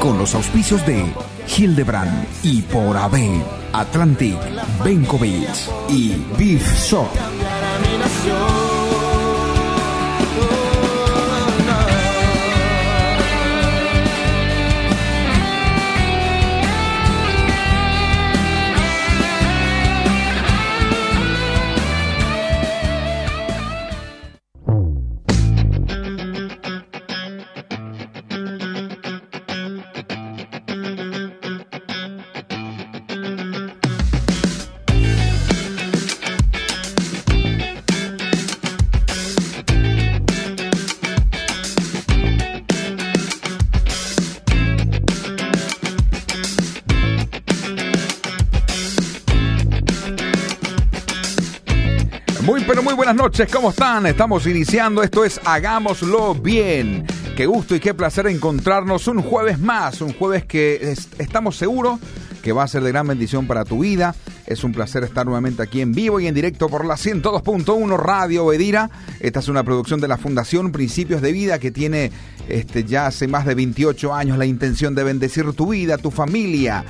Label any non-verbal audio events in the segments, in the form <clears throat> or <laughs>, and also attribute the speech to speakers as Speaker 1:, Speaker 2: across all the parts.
Speaker 1: Con los auspicios de Hildebrand y por AB, Atlantic, Benkovich y Beef Shop. ¿Cómo están? Estamos iniciando, esto es Hagámoslo Bien. Qué gusto y qué placer encontrarnos un jueves más, un jueves que es- estamos seguros que va a ser de gran bendición para tu vida. Es un placer estar nuevamente aquí en vivo y en directo por la 102.1 Radio Bedira. Esta es una producción de la Fundación Principios de Vida que tiene este, ya hace más de 28 años la intención de bendecir tu vida, tu familia,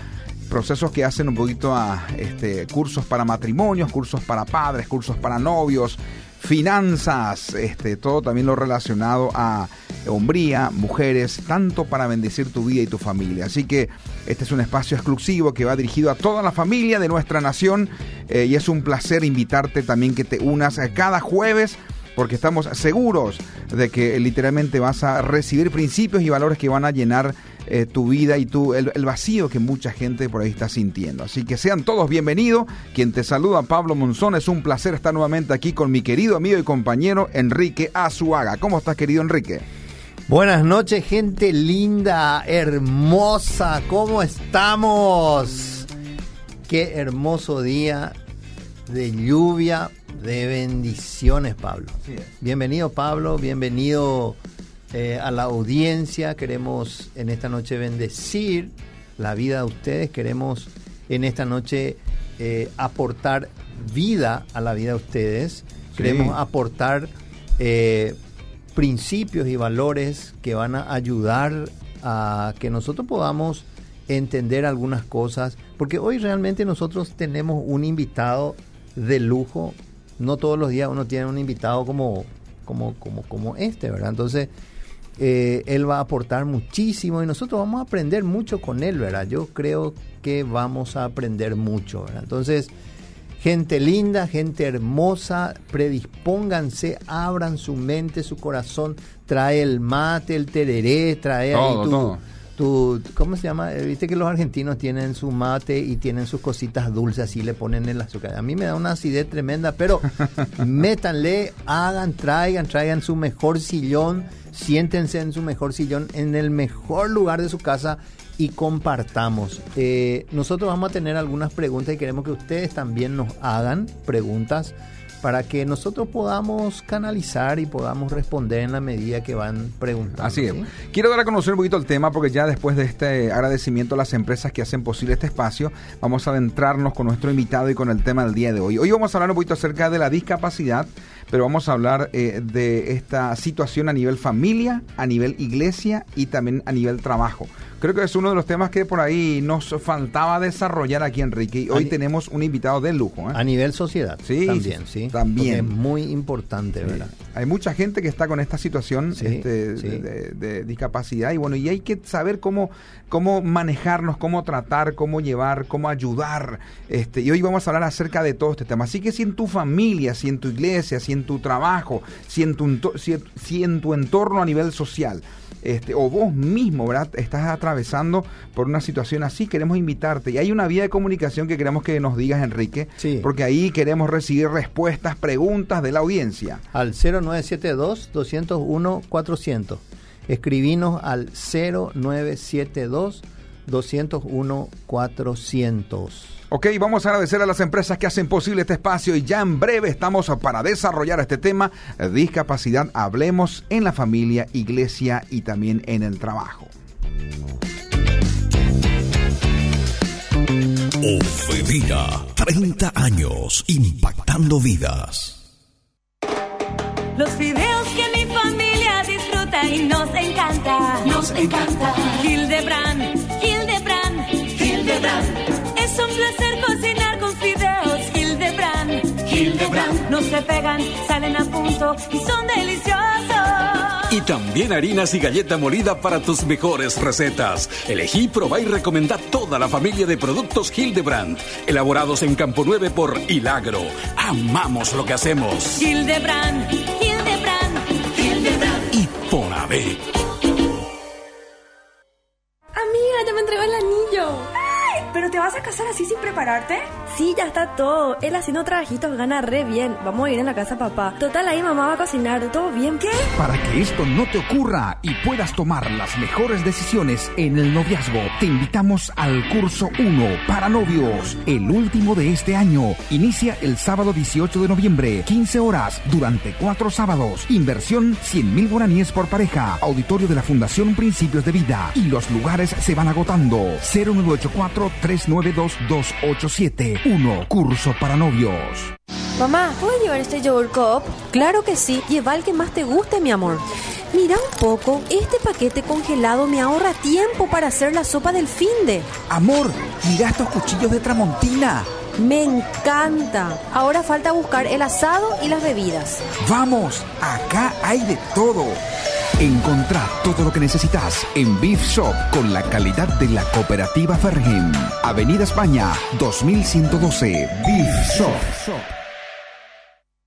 Speaker 1: procesos que hacen un poquito a este, cursos para matrimonios, cursos para padres, cursos para novios, finanzas, este, todo también lo relacionado a hombría, mujeres, tanto para bendecir tu vida y tu familia. Así que este es un espacio exclusivo que va dirigido a toda la familia de nuestra nación eh, y es un placer invitarte también que te unas a cada jueves porque estamos seguros de que literalmente vas a recibir principios y valores que van a llenar eh, tu vida y tu, el, el vacío que mucha gente por ahí está sintiendo. Así que sean todos bienvenidos. Quien te saluda, Pablo Monzón, es un placer estar nuevamente aquí con mi querido amigo y compañero Enrique Azuaga. ¿Cómo estás, querido Enrique?
Speaker 2: Buenas noches, gente linda, hermosa, ¿cómo estamos? Qué hermoso día de lluvia, de bendiciones, Pablo. Bienvenido, Pablo, bienvenido eh, a la audiencia. Queremos en esta noche bendecir la vida de ustedes, queremos en esta noche eh, aportar vida a la vida de ustedes, queremos aportar... eh, principios y valores que van a ayudar a que nosotros podamos entender algunas cosas, porque hoy realmente nosotros tenemos un invitado de lujo, no todos los días uno tiene un invitado como, como, como, como este, ¿verdad? Entonces, eh, él va a aportar muchísimo y nosotros vamos a aprender mucho con él, ¿verdad? Yo creo que vamos a aprender mucho, ¿verdad? Entonces, Gente linda, gente hermosa, predispónganse, abran su mente, su corazón, trae el mate, el tereré, trae
Speaker 1: Todo,
Speaker 2: ahí tu,
Speaker 1: todo.
Speaker 2: Tu- ¿cómo se llama? Eh, Viste que los argentinos tienen su mate y tienen sus cositas dulces, así le ponen el azúcar. A mí me da una acidez tremenda, pero <laughs> métanle, hagan, traigan, traigan su mejor sillón, siéntense en su mejor sillón, en el mejor lugar de su casa y compartamos. Eh, nosotros vamos a tener algunas preguntas y queremos que ustedes también nos hagan preguntas para que nosotros podamos canalizar y podamos responder en la medida que van preguntando.
Speaker 1: Así es.
Speaker 2: ¿sí?
Speaker 1: Quiero dar a conocer un poquito el tema porque ya después de este agradecimiento a las empresas que hacen posible este espacio, vamos a adentrarnos con nuestro invitado y con el tema del día de hoy. Hoy vamos a hablar un poquito acerca de la discapacidad, pero vamos a hablar eh, de esta situación a nivel familia, a nivel iglesia y también a nivel trabajo. Creo que es uno de los temas que por ahí nos faltaba desarrollar aquí, Enrique. Y hoy tenemos un invitado de lujo. ¿eh?
Speaker 2: A nivel sociedad.
Speaker 1: Sí,
Speaker 2: también,
Speaker 1: sí, también.
Speaker 2: Porque es muy importante, ¿verdad?
Speaker 1: Hay mucha gente que está con esta situación
Speaker 2: Sí,
Speaker 1: este,
Speaker 2: sí.
Speaker 1: De, de- de discapacidad y bueno, y hay que saber cómo, cómo manejarnos, cómo tratar, cómo llevar, cómo ayudar. Este, y hoy vamos a hablar acerca de todo este tema. Así que si en tu familia, si en tu iglesia, si en tu trabajo, si en tu, ento- si, si en tu entorno a nivel social, este, o vos mismo, ¿verdad? Estás atravesando por una situación así, queremos invitarte. Y hay una vía de comunicación que queremos que nos digas, Enrique,
Speaker 2: Sí.
Speaker 1: porque ahí queremos recibir respuestas, preguntas de la audiencia.
Speaker 2: Al 0972-201-400. Escribinos al 0972 201 400.
Speaker 3: Ok, vamos a agradecer a las empresas que hacen posible este espacio y ya en breve estamos para desarrollar este tema, discapacidad, hablemos en la familia, iglesia y también en el trabajo.
Speaker 4: Ofedina, 30 años impactando vidas.
Speaker 5: Los videos que mi familia disfruta y nos encanta. Nos encanta. Hildebrand, Hildebrand, Hildebrand. Un placer cocinar con fideos Hildebrand. Hildebrand. No se pegan, salen a punto y son deliciosos.
Speaker 4: Y también harinas y galleta molida para tus mejores recetas. Elegí, probá y recomendá toda la familia de productos Hildebrand, elaborados en Campo 9 por Hilagro. Amamos lo que hacemos.
Speaker 5: Hildebrand, Hildebrand, Hildebrand.
Speaker 4: Y por haber.
Speaker 6: Vas a casar así sin prepararte?
Speaker 7: Sí, ya está todo. Él haciendo trabajitos gana re bien. Vamos a ir en la casa papá. Total, ahí mamá va a cocinar. ¿Todo bien? ¿Qué?
Speaker 1: Para que esto no te ocurra y puedas tomar las mejores decisiones en el noviazgo, te invitamos al curso 1 para novios, el último de este año. Inicia el sábado 18 de noviembre, 15 horas, durante cuatro sábados. Inversión 100 mil guaraníes por pareja. Auditorio de la Fundación Principios de Vida. Y los lugares se van agotando. 0984 392 287 1. Curso para novios.
Speaker 7: Mamá, ¿puedo llevar este yogur cup? Claro que sí. Lleva el que más te guste, mi amor. Mira un poco, este paquete congelado me ahorra tiempo para hacer la sopa del finde.
Speaker 1: Amor, mira estos cuchillos de Tramontina.
Speaker 7: Me encanta. Ahora falta buscar el asado y las bebidas.
Speaker 1: Vamos, acá hay de todo. Encontrá todo lo que necesitas en Beef Shop con la calidad de la cooperativa Fergen. Avenida España 2112. Beef Shop.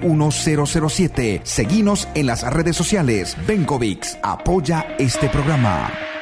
Speaker 1: 1007. Seguinos en las redes sociales. Benkovics apoya este programa.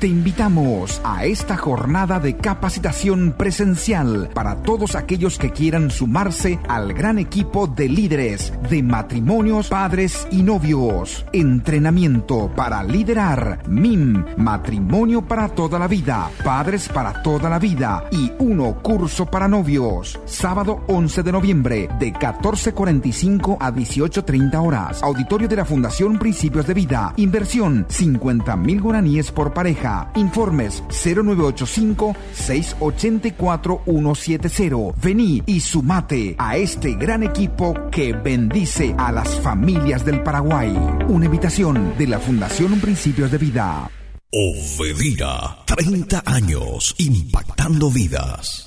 Speaker 1: Te invitamos a esta jornada de capacitación presencial para todos aquellos que quieran sumarse al gran equipo de líderes de matrimonios, padres y novios. Entrenamiento para liderar MIM, matrimonio para toda la vida, padres para toda la vida y uno curso para novios. Sábado 11 de noviembre de 14.45 a 18.30 horas. Auditorio de la Fundación Principios de Vida. Inversión 50 mil guaraníes por pareja. Informes 0985-684-170. Vení y sumate a este gran equipo que bendice a las familias del Paraguay. Una invitación de la Fundación Principios de Vida.
Speaker 4: Ofedina, 30 años impactando vidas.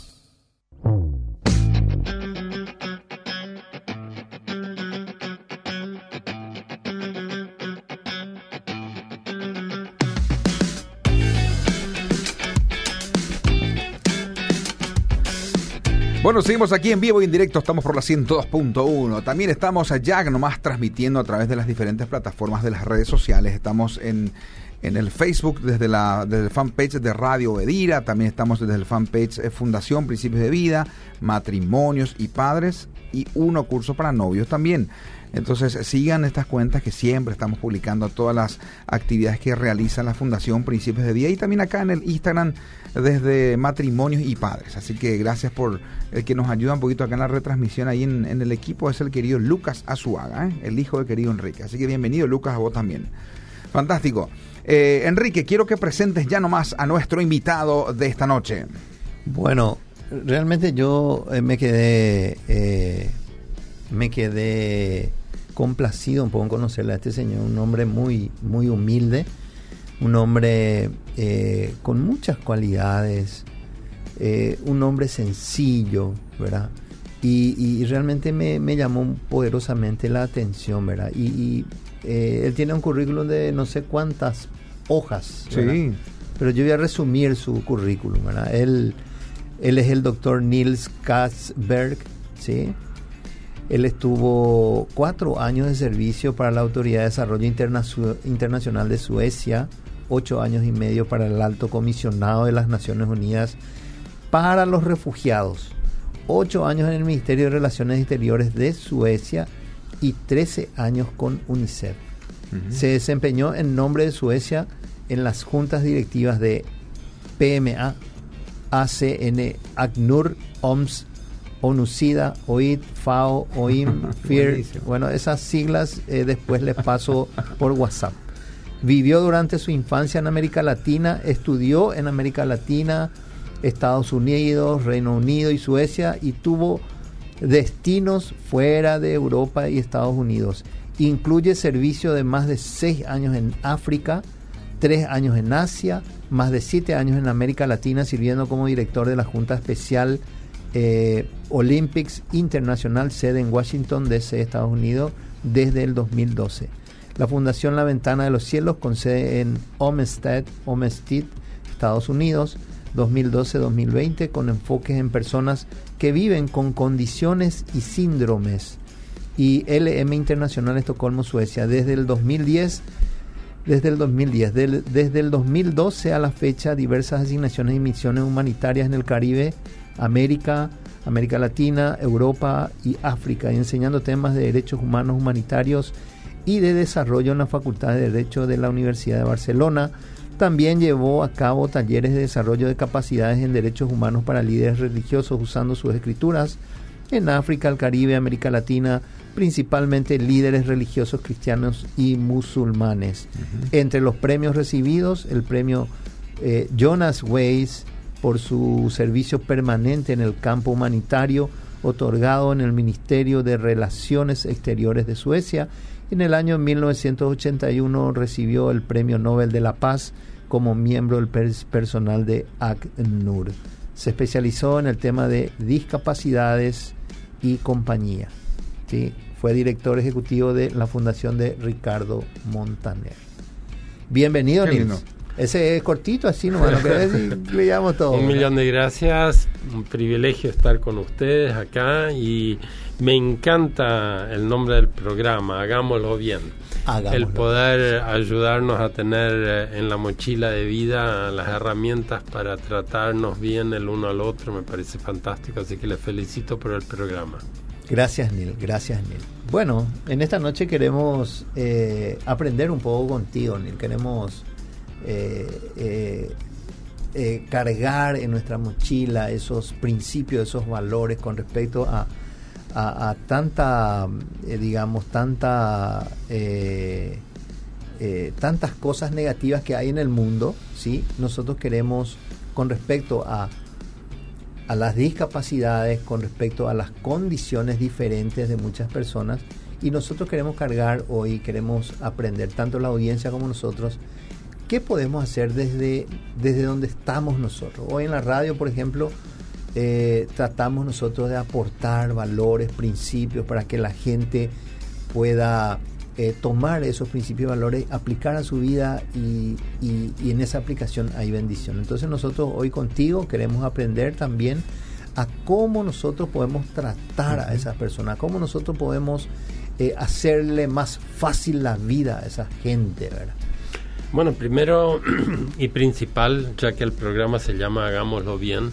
Speaker 3: Bueno, seguimos aquí en vivo y en directo, estamos por la 102.1. También estamos allá nomás transmitiendo a través de las diferentes plataformas de las redes sociales. Estamos en, en el Facebook desde la desde el fanpage de Radio Edira, también estamos desde el fanpage de Fundación Principios de Vida, Matrimonios y Padres y uno curso para novios también. Entonces sigan estas cuentas que siempre estamos publicando todas las actividades que realiza la Fundación Principios de Vida y también acá en el Instagram desde matrimonios y padres. Así que gracias por el que nos ayuda un poquito acá en la retransmisión ahí en, el equipo es el querido Lucas Azuaga, ¿eh? el hijo del querido Enrique. Así que bienvenido Lucas a vos también. Fantástico. Eh, Enrique, quiero que presentes ya nomás a nuestro invitado de esta noche.
Speaker 2: Bueno, realmente yo eh, me quedé me quedé complacido un poco en conocerle a este señor, un hombre muy, muy humilde, un hombre eh, con muchas cualidades, eh, un hombre sencillo, ¿verdad? Y, realmente me, llamó poderosamente la atención, ¿verdad? Y, eh, él tiene un currículum de no sé cuántas hojas.
Speaker 1: Sí.
Speaker 2: ¿verdad? Pero yo voy a resumir su currículum. ¿verdad? Él, él es el doctor Niels Katzberg, ¿sí? Él estuvo cuatro años de servicio para la Autoridad de Desarrollo Internacio- Internacional de Suecia, ocho años y medio para el Alto Comisionado de las Naciones Unidas para los Refugiados, ocho años en el Ministerio de Relaciones Exteriores de Suecia y 13 años con UNICEF. Se desempeñó en nombre de Suecia en las juntas directivas de PMA, ACN, ACNUR, OMS, ONUCIDA, OID, FAO, OIM, <laughs> FIR.
Speaker 1: Buenísimo.
Speaker 2: Bueno, esas siglas eh, después les paso por WhatsApp. Vivió durante su infancia en América Latina, estudió en América Latina, Estados Unidos, Reino Unido y Suecia y tuvo destinos fuera de Europa y Estados Unidos. Incluye servicio de más de seis años en África, tres años en Asia, más de siete años en América Latina, sirviendo como director de la Junta Especial eh, Olympics Internacional, sede en Washington, D.C., Estados Unidos, desde el 2012. La Fundación La Ventana de los Cielos, con sede en Homestead, Homestead, Estados Unidos, 2012-2020, con enfoques en personas que viven con condiciones y síndromes. Y LM Internacional Estocolmo, Suecia, desde el 2010 desde el 2010. Del- desde el 2012 a la fecha, diversas asignaciones y misiones humanitarias en el Caribe, América, América Latina, Europa y África, y enseñando temas de derechos humanos humanitarios y de desarrollo en la Facultad de Derecho de la Universidad de Barcelona. También llevó a cabo talleres de desarrollo de capacidades en derechos humanos para líderes religiosos usando sus escrituras en África, el Caribe, América Latina, principalmente líderes religiosos cristianos y musulmanes. Entre los premios recibidos, el premio eh, Jonas Weiss por su servicio permanente en el campo humanitario, otorgado en el Ministerio de Relaciones Exteriores de Suecia. En el año 1981 recibió el Premio Nobel de la Paz como miembro del pers- personal de ACNUR. Se especializó en el tema de discapacidades y compañía. ¿sí? Fue director ejecutivo de la Fundación de Ricardo Montaner. Bienvenido,
Speaker 1: Qué
Speaker 2: Nils.
Speaker 1: lindo.
Speaker 2: Ese es cortito, así nomás, no querés decir, le llamo todo.
Speaker 8: Un millón de gracias, un privilegio estar con ustedes acá y me encanta el nombre del programa, hagámoslo bien.
Speaker 2: Hagámoslo.
Speaker 8: El poder ayudarnos a tener eh, en la mochila de vida las herramientas para tratarnos bien el uno al otro me parece fantástico, así que les felicito por el programa.
Speaker 2: Gracias, Neil. Gracias, Neil. Bueno, en esta noche queremos eh, aprender un poco contigo, Neil. Queremos eh, cargar en nuestra mochila esos principios, esos valores con respecto a, a, tanta, eh, digamos, tanta, eh, eh, tantas cosas negativas que hay en el mundo, ¿sí? Nosotros queremos, con respecto a a las discapacidades, con respecto a las condiciones diferentes de muchas personas. Y nosotros queremos cargar hoy, queremos aprender, tanto la audiencia como nosotros, qué podemos hacer desde, desde donde estamos nosotros. Hoy en la radio, por ejemplo, eh, tratamos nosotros de aportar valores, principios, para que la gente pueda eh, tomar esos principios y valores, aplicar a su vida y, y- y en esa aplicación hay bendición. Entonces nosotros hoy contigo queremos aprender también a cómo nosotros podemos tratar a esas personas, cómo nosotros podemos eh, hacerle más fácil la vida a esa gente, ¿verdad?
Speaker 8: Bueno, primero <clears throat> y principal, ya que el programa se llama Hagámoslo bien,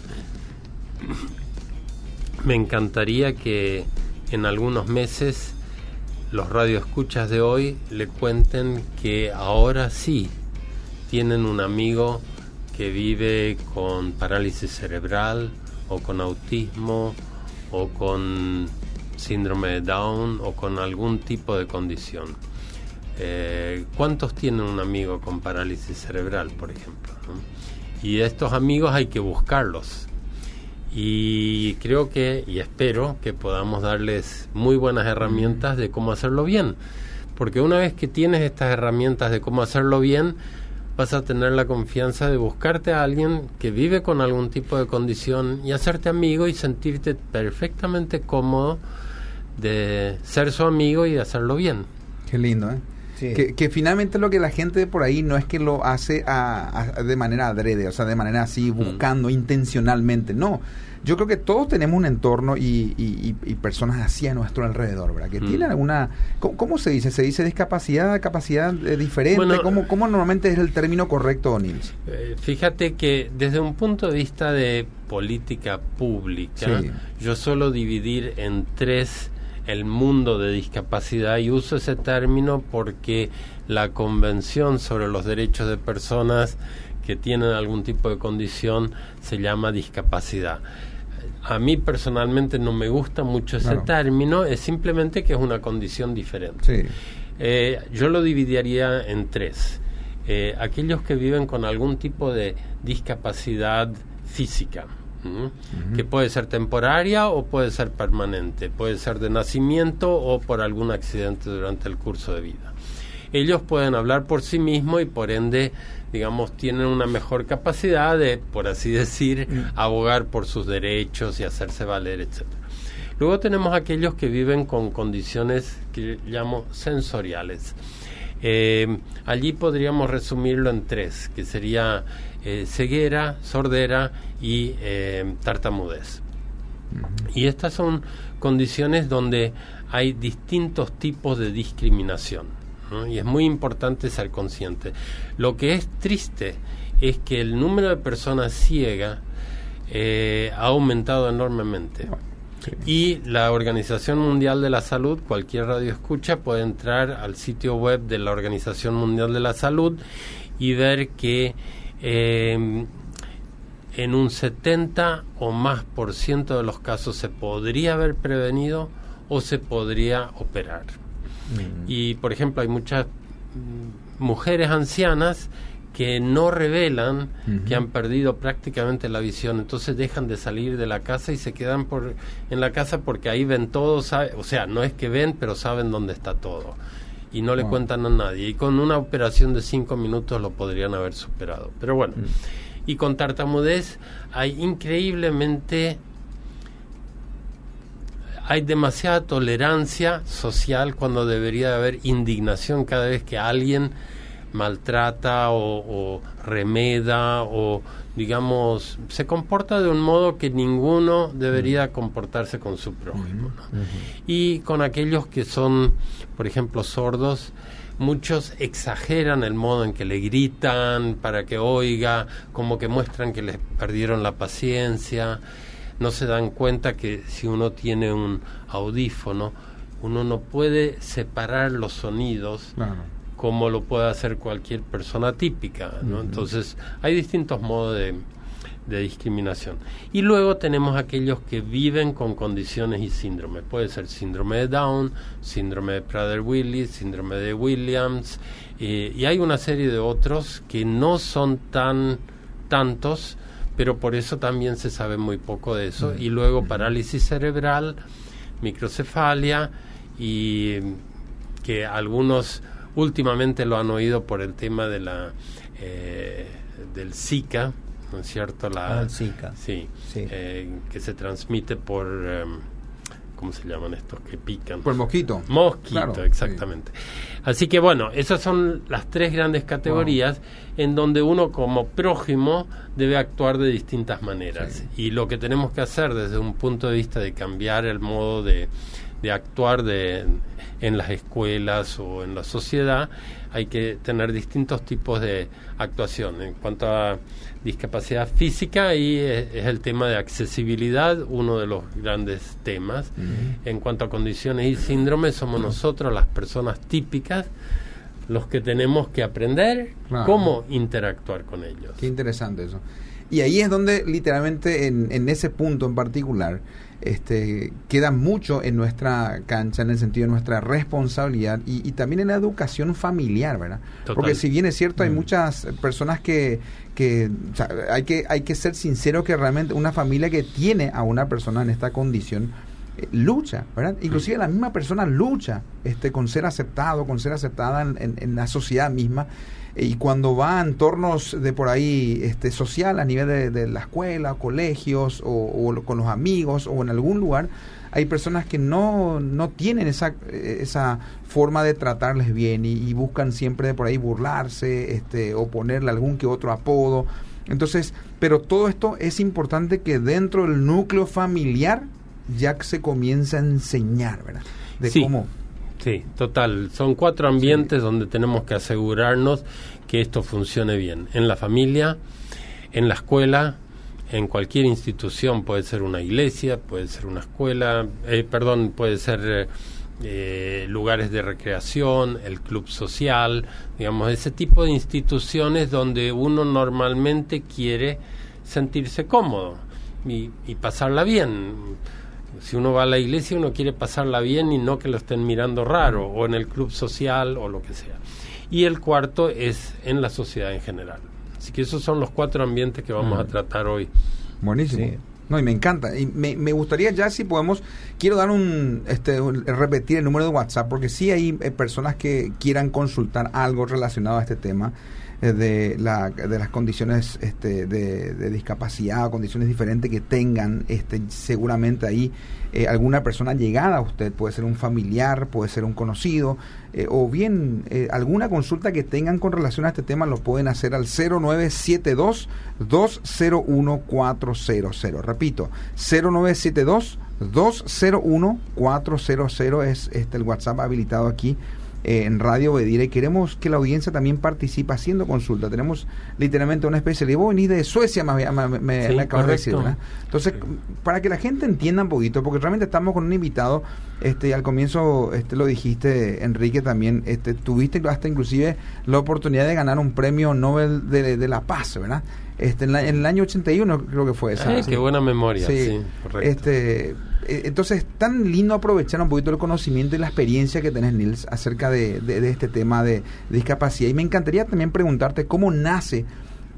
Speaker 8: me encantaría que en algunos meses los radioescuchas de hoy le cuenten que ahora sí tienen un amigo que vive con parálisis cerebral o con autismo o con síndrome de Down o con algún tipo de condición. Eh, ¿Cuántos tienen un amigo con parálisis cerebral, por ejemplo? Y estos amigos hay que buscarlos. Y creo que, y espero que podamos darles muy buenas herramientas de cómo hacerlo bien. Porque una vez que tienes estas herramientas de cómo hacerlo bien, vas a tener la confianza de buscarte a alguien que vive con algún tipo de condición y hacerte amigo y sentirte perfectamente cómodo de ser su amigo y hacerlo bien.
Speaker 1: Qué lindo, ¿eh?
Speaker 2: Sí.
Speaker 1: Que, que finalmente lo que la gente por ahí no es que lo hace a- a- de manera adrede, o sea, de manera así, buscando intencionalmente. No. Yo creo que todos tenemos un entorno y, y- y- y personas así a nuestro alrededor, ¿verdad? Que
Speaker 8: Mm.
Speaker 1: tienen alguna... ¿cómo, cómo se dice? ¿Se dice discapacidad, capacidad eh, diferente?
Speaker 8: Bueno,
Speaker 1: ¿Cómo, ¿Cómo normalmente es el término correcto, Nils?
Speaker 8: Eh, Fíjate que desde un punto de vista de política pública,
Speaker 1: Sí.
Speaker 8: yo suelo dividir en tres el mundo de discapacidad y uso ese término porque la Convención sobre los Derechos de Personas que tienen algún tipo de condición se llama discapacidad. A mí personalmente no me gusta mucho ese término, es simplemente que es una condición diferente.
Speaker 1: Sí.
Speaker 8: Eh, yo lo dividiría en tres. Eh, aquellos que viven con algún tipo de discapacidad física, que puede ser temporaria o puede ser permanente, puede ser de nacimiento o por algún accidente durante el curso de vida. Ellos pueden hablar por sí mismos y por ende, digamos, tienen una mejor capacidad de, por así decir, abogar por sus derechos y hacerse valer, etcétera. Luego tenemos aquellos que viven con condiciones que llamo sensoriales. Eh, allí podríamos resumirlo en tres, que sería eh, ceguera, sordera y eh, tartamudez. Y estas son condiciones donde hay distintos tipos de discriminación. ¿no? Y es muy importante ser consciente. Lo que es triste es que el número de personas ciegas eh, ha aumentado enormemente. Y la Organización Mundial de la Salud, cualquier radio escucha, puede entrar al sitio web de la Organización Mundial de la Salud y ver que eh, en un 70 o más por ciento de los casos se podría haber prevenido o se podría operar. Y, por ejemplo, hay muchas mm, mujeres ancianas que no revelan que han perdido prácticamente la visión, entonces dejan de salir de la casa y se quedan por en la casa porque ahí ven todo, sabe- o sea, no es que ven, pero saben dónde está todo y no le
Speaker 1: Wow.
Speaker 8: cuentan a nadie y con una operación de cinco minutos lo podrían haber superado. Pero bueno, y con tartamudez hay increíblemente hay demasiada tolerancia social cuando debería de haber indignación cada vez que alguien maltrata o, o remeda o digamos se comporta de un modo que ninguno debería comportarse con su prójimo ¿no? y con aquellos que son por ejemplo sordos muchos exageran el modo en que le gritan para que oiga como que muestran que les perdieron la paciencia. No se dan cuenta que si uno tiene un audífono uno no puede separar los sonidos como lo puede hacer cualquier persona típica. ¿no? Entonces, hay distintos modos de, de discriminación. Y luego tenemos aquellos que viven con condiciones y síndromes. Puede ser síndrome de Down, síndrome de Prader-Willis, síndrome de Williams, eh, y hay una serie de otros que no son tan tantos, pero por eso también se sabe muy poco de eso. Y luego parálisis cerebral, microcefalia y que algunos últimamente lo han oído por el tema de la eh, del Zika, ¿no es cierto? La,
Speaker 2: Ah, el Zika.
Speaker 8: Sí,
Speaker 2: Sí.
Speaker 8: eh, que se transmite por, em, ¿cómo se llaman estos que pican?
Speaker 1: Por el mosquito.
Speaker 8: Mosquito,
Speaker 1: Claro,
Speaker 8: exactamente. Así que bueno, esas son las tres grandes categorías en donde uno como prójimo debe actuar de distintas maneras. Y lo que tenemos que hacer desde un punto de vista de cambiar el modo de, de actuar de, en las escuelas o en la sociedad, hay que tener distintos tipos de actuación. En cuanto a discapacidad física, ahí es, es el tema de accesibilidad, uno de los grandes temas. En cuanto a condiciones y síndromes, somos nosotros, las personas típicas, los que tenemos que aprender
Speaker 1: Claro.
Speaker 8: cómo interactuar con ellos.
Speaker 1: Qué interesante eso. Y ahí es donde literalmente en, en ese punto en particular este, queda mucho en nuestra cancha, en el sentido de nuestra responsabilidad y, y también en la educación familiar, ¿verdad?
Speaker 8: Total.
Speaker 1: Porque si bien es cierto, hay muchas personas que, que, o sea, hay que hay que ser sincero que realmente una familia que tiene a una persona en esta condición eh, lucha, ¿verdad? Inclusive la misma persona lucha este, con ser aceptado, con ser aceptada en, en- en la sociedad misma. Y cuando va a entornos de por ahí este, social, a nivel de, de la escuela, colegios, o, con los amigos, o en algún lugar, hay personas que no, no tienen esa, esa forma de tratarles bien y, y buscan siempre de por ahí burlarse este, o ponerle algún que otro apodo. Entonces, pero todo esto es importante que dentro del núcleo familiar ya se comienza a enseñar, ¿verdad? De
Speaker 8: Sí.
Speaker 1: cómo.
Speaker 8: Sí, total. Son cuatro ambientes donde tenemos que asegurarnos que esto funcione bien. En la familia, en la escuela, en cualquier institución, puede ser una iglesia, puede ser una escuela, eh, perdón, puede ser eh, eh, lugares de recreación, el club social, digamos, ese tipo de instituciones donde uno normalmente quiere sentirse cómodo y, y pasarla bien si uno va a la iglesia uno quiere pasarla bien y no que lo estén mirando raro o en el club social o lo que sea. Y el cuarto es en la sociedad en general. Así que esos son los cuatro ambientes que vamos a tratar hoy.
Speaker 1: Buenísimo. No, y me encanta. Y me, me gustaría ya si podemos, quiero dar un, este, un- repetir el número de WhatsApp, porque sí hay eh, personas que quieran consultar algo relacionado a este tema de, la, de las condiciones este, de, discapacidad o condiciones diferentes que tengan, este, seguramente ahí eh, alguna persona llegada a usted, puede ser un familiar, puede ser un conocido, eh, o bien eh, alguna consulta que tengan con relación a este tema lo pueden hacer al 0972 201 400. Repito, 0972 201 400 es este el WhatsApp habilitado aquí eh, en Radio Bedira y queremos que la audiencia también participe haciendo consulta. Tenemos literalmente una especie de... Vos venís de Suecia, me, me, me,
Speaker 8: Sí,
Speaker 1: me acabas de decir. ¿verdad? Entonces, para que la gente entienda un poquito, porque realmente estamos con un invitado, este, al comienzo este, lo dijiste, Enrique, también, este, tuviste hasta inclusive la oportunidad de ganar un premio Nobel de, de la Paz, ¿verdad? Este, en, la- en el año 81 creo que fue esa.
Speaker 8: Ay, qué buena memoria, sí, correcto.
Speaker 1: Este, eh, entonces, tan lindo aprovechar un poquito el conocimiento y la experiencia que tenés, Nils, acerca de, de- de este tema de, discapacidad. Y me encantaría también preguntarte cómo nace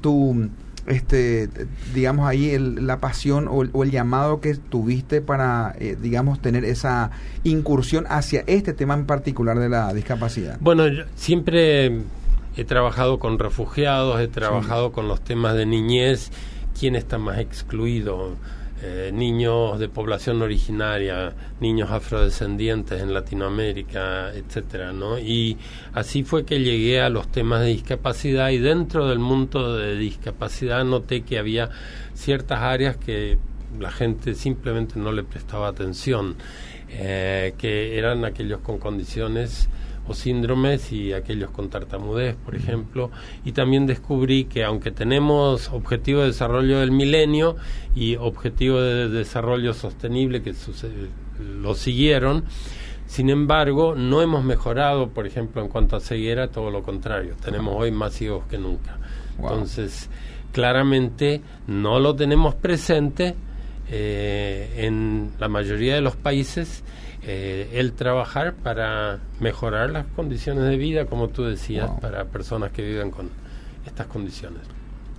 Speaker 1: tu, este, digamos ahí, el- la pasión o el, o el llamado que tuviste para, eh, digamos, tener esa incursión hacia este tema en particular de la discapacidad.
Speaker 8: Bueno, yo siempre he trabajado con refugiados, he trabajado con los temas de niñez, quién está más excluido, Eh, niños de población originaria, niños afrodescendientes en Latinoamérica, etcétera, ¿no? Y así fue que llegué a los temas de discapacidad y dentro del mundo de discapacidad noté que había ciertas áreas que la gente simplemente no le prestaba atención, eh, que eran aquellos con condiciones o síndromes y aquellos con tartamudez, por ejemplo, y también descubrí que aunque tenemos objetivo de desarrollo del milenio y objetivo de desarrollo sostenible que lo siguieron, sin embargo, no hemos mejorado, por ejemplo, en cuanto a ceguera, todo lo contrario, tenemos hoy más ciegos que nunca. Entonces, claramente no lo tenemos presente eh, en la mayoría de los países eh, el trabajar para mejorar las condiciones de vida, como tú decías, para personas que viven con estas condiciones.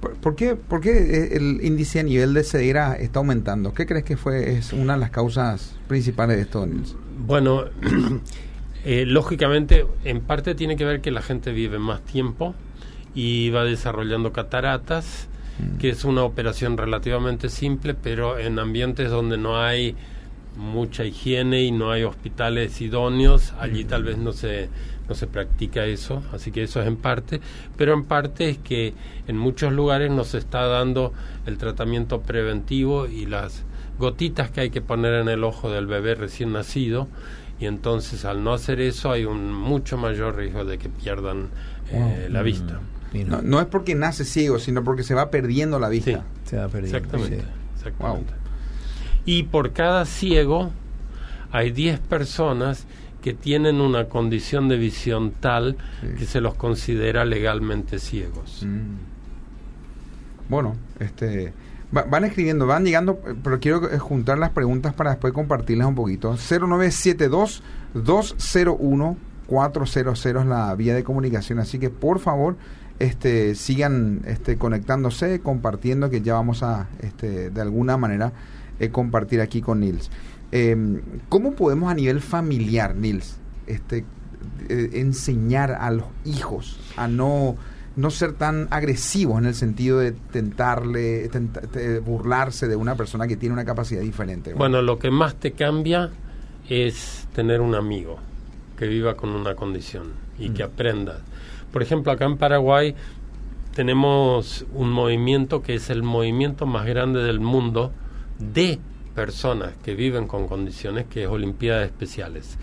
Speaker 1: ¿Por, por qué, por qué eh, el índice a nivel de ceguera está aumentando? ¿Qué crees que fue es una de las causas principales de esto?
Speaker 8: Bueno, <clears throat> eh, lógicamente, en parte tiene que ver que la gente vive más tiempo y va desarrollando cataratas, que es una operación relativamente simple, pero en ambientes donde no hay mucha higiene y no hay hospitales idóneos, allí tal vez no se no se practica eso, así que eso es en parte, pero en parte es que en muchos lugares nos está dando el tratamiento preventivo y las gotitas que hay que poner en el ojo del bebé recién nacido y entonces al no hacer eso hay un mucho mayor riesgo de que pierdan eh, la vista.
Speaker 1: No, no es porque nace ciego, sino porque se va perdiendo la vista.
Speaker 2: Se va perdiendo.
Speaker 8: Exactamente. exactamente. Y por cada ciego hay 10 personas que tienen una condición de visión tal que se los considera legalmente ciegos.
Speaker 1: Mm. Bueno, este va- van escribiendo, van llegando, eh, pero quiero eh, juntar las preguntas para después compartirlas un poquito. 0972 201 400 es la vía de comunicación, así que por favor, este sigan este conectándose, compartiendo que ya vamos a este de alguna manera eh, compartir aquí con Nils. Eh, ¿Cómo podemos a nivel familiar, Nils, este, eh, enseñar a los hijos a no no ser tan agresivos en el sentido de tentarle, tenta- de burlarse de una persona que tiene una capacidad diferente.
Speaker 8: Bueno, lo que más te cambia es tener un amigo que viva con una condición y que aprenda. Por ejemplo, acá en Paraguay tenemos un movimiento que es el movimiento más grande del mundo de personas que viven con condiciones, que es Olimpiadas Especiales.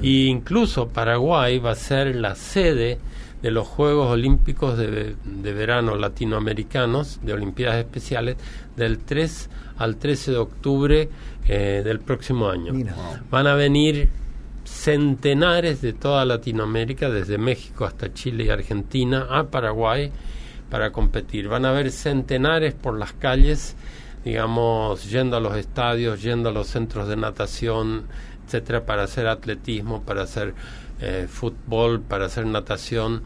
Speaker 8: Y incluso Paraguay va a ser la sede de los Juegos Olímpicos de, de Verano Latinoamericanos, de Olimpiadas Especiales, del 3 al 13 de octubre eh, del próximo año.
Speaker 2: Mira.
Speaker 8: Van a venir centenares de toda Latinoamérica, desde México hasta Chile y Argentina, a Paraguay para competir. Van a haber centenares por las calles, digamos, yendo a los estadios, yendo a los centros de natación, etcétera, para hacer atletismo, para hacer eh, fútbol, para hacer natación.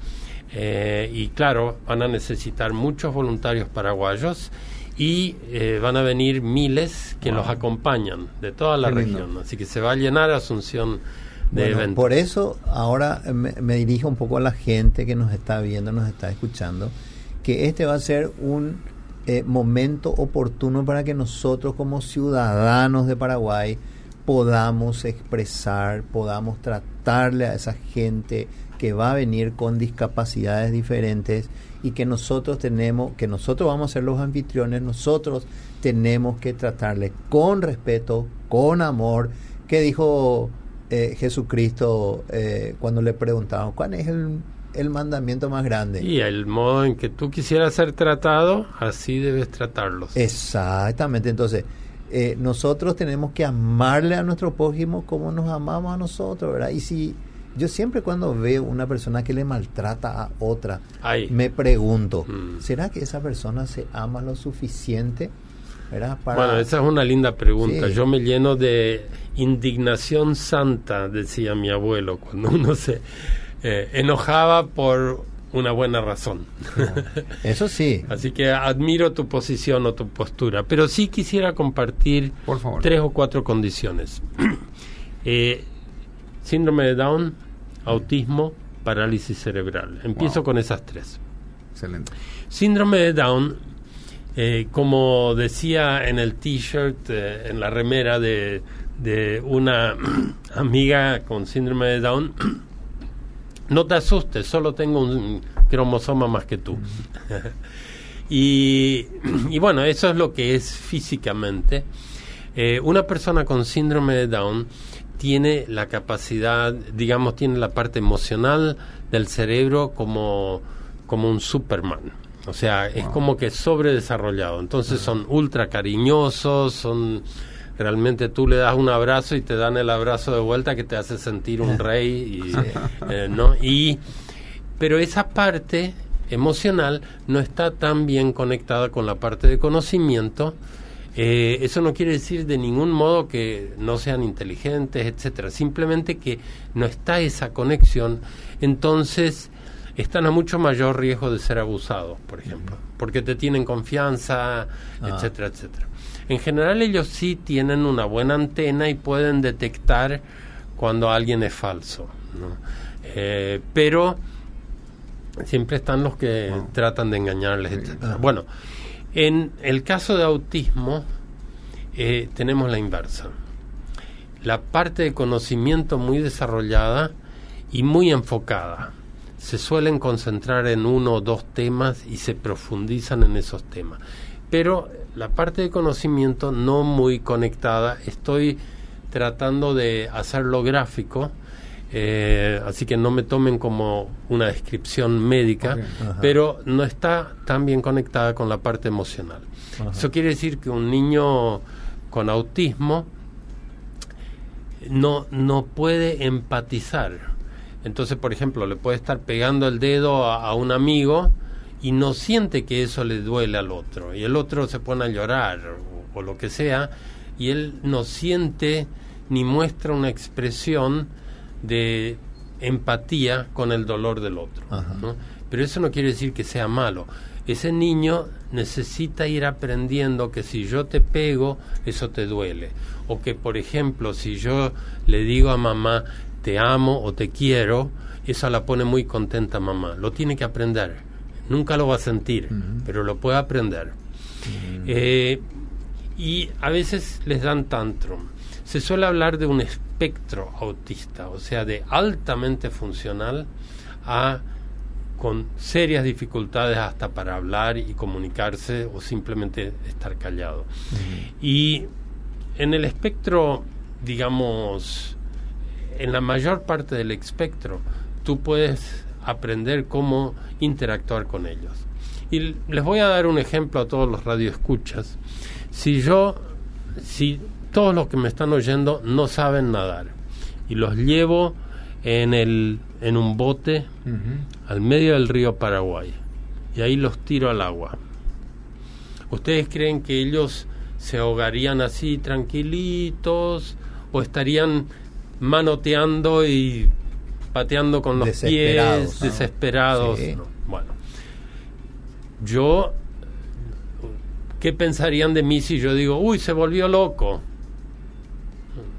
Speaker 8: Eh, y claro, van a necesitar muchos voluntarios paraguayos y eh, van a venir miles que los acompañan de toda la
Speaker 1: Qué lindo.
Speaker 8: región. Así que se va a llenar Asunción de
Speaker 2: Bueno,
Speaker 8: eventos.
Speaker 2: por eso ahora me, me dirijo un poco a la gente que nos está viendo, nos está escuchando, que este va a ser un eh, momento oportuno para que nosotros como ciudadanos de Paraguay podamos expresar, podamos tratarle a esa gente que va a venir con discapacidades diferentes y que nosotros tenemos, que nosotros vamos a ser los anfitriones, nosotros tenemos que tratarle con respeto, con amor. ¿Qué dijo eh, Jesucristo eh, cuando le preguntaban cuál es el, el mandamiento más grande?
Speaker 8: Y el modo en que tú quisieras ser tratado, así debes tratarlos.
Speaker 2: Exactamente, entonces eh, nosotros tenemos que amarle a nuestro prójimo como nos amamos a nosotros, ¿verdad? Y si yo siempre cuando veo una persona que le maltrata a otra, me pregunto,
Speaker 8: Mm.
Speaker 2: ¿será que esa persona se ama lo suficiente? Para-
Speaker 8: Bueno, esa es una linda pregunta.
Speaker 2: Sí.
Speaker 8: Yo me lleno de indignación santa, decía mi abuelo, cuando uno se eh, enojaba por una buena razón.
Speaker 2: Eso sí. <laughs>
Speaker 8: Así que admiro tu posición o tu postura, pero sí quisiera compartir
Speaker 1: Por favor.
Speaker 8: tres o cuatro condiciones. <clears throat> Eh, síndrome de Down, autismo, parálisis cerebral. Empiezo
Speaker 1: Wow.
Speaker 8: con esas tres.
Speaker 1: Excelente.
Speaker 8: Síndrome de Down, eh, como decía en el t-shirt, eh, en la remera de, de una <clears throat> amiga con síndrome de Down, <clears throat> no te asustes, solo tengo un cromosoma más que tú. <laughs> y, y bueno, eso es lo que es físicamente. Eh, una persona con síndrome de Down tiene la capacidad, digamos, tiene la parte emocional del cerebro como, como un Superman. O sea, es como que sobredesarrollado. Entonces son ultra cariñosos, son realmente tú le das un abrazo y te dan el abrazo de vuelta que te hace sentir un <laughs> rey y, eh, ¿no? y pero esa parte emocional no está tan bien conectada con la parte de conocimiento eh, eso no quiere decir de ningún modo que no sean inteligentes, etcétera. Simplemente que no está esa conexión, entonces están a mucho mayor riesgo de ser abusados, por ejemplo, porque te tienen confianza, etcétera, etcétera. En general ellos sí tienen una buena antena y pueden detectar cuando alguien es falso, ¿no? Eh, pero siempre están los que tratan de engañarles, etcétera. Bueno, en el caso de autismo eh, tenemos la inversa. La parte de conocimiento muy desarrollada y muy enfocada. Se suelen concentrar en uno o dos temas y se profundizan en esos temas. Pero la parte de conocimiento no muy conectada. Estoy tratando de hacerlo gráfico. eh, así que no me tomen como una descripción médica, pero no está tan bien conectada con la parte emocional. Eso quiere decir que un niño con autismo no, no puede empatizar. Entonces, por ejemplo, le puede estar pegando el dedo a, a un amigo y no siente que eso le duele al otro. Y el otro se pone a llorar o, o lo que sea, y él no siente ni muestra una expresión de empatía con el dolor del otro. ¿no? Pero eso no quiere decir que sea malo. Ese niño necesita ir aprendiendo que si yo te pego, eso te duele. O que, por ejemplo, si yo le digo a mamá, te amo o te quiero, eso la pone muy contenta mamá. Lo tiene que aprender. Nunca lo va a sentir, pero lo puede aprender. Eh, y a veces les dan tantrum. Se suele hablar de un espectro autista, o sea, de altamente funcional a con serias dificultades hasta para hablar y comunicarse o simplemente estar callado. Y en el espectro, digamos, en la mayor parte del espectro, tú puedes aprender cómo interactuar con ellos. Y les voy a dar un ejemplo a todos los radioescuchas. Si yo, si todos los que me están oyendo no saben nadar y los llevo en, el, en un bote al medio del río Paraguay y ahí los tiro al agua. ¿Ustedes creen que ellos se ahogarían así tranquilitos o estarían manoteando y pateando con los pies, desesperados? Bueno, yo, ¿qué pensarían de mí si yo digo, uy, se volvió loco?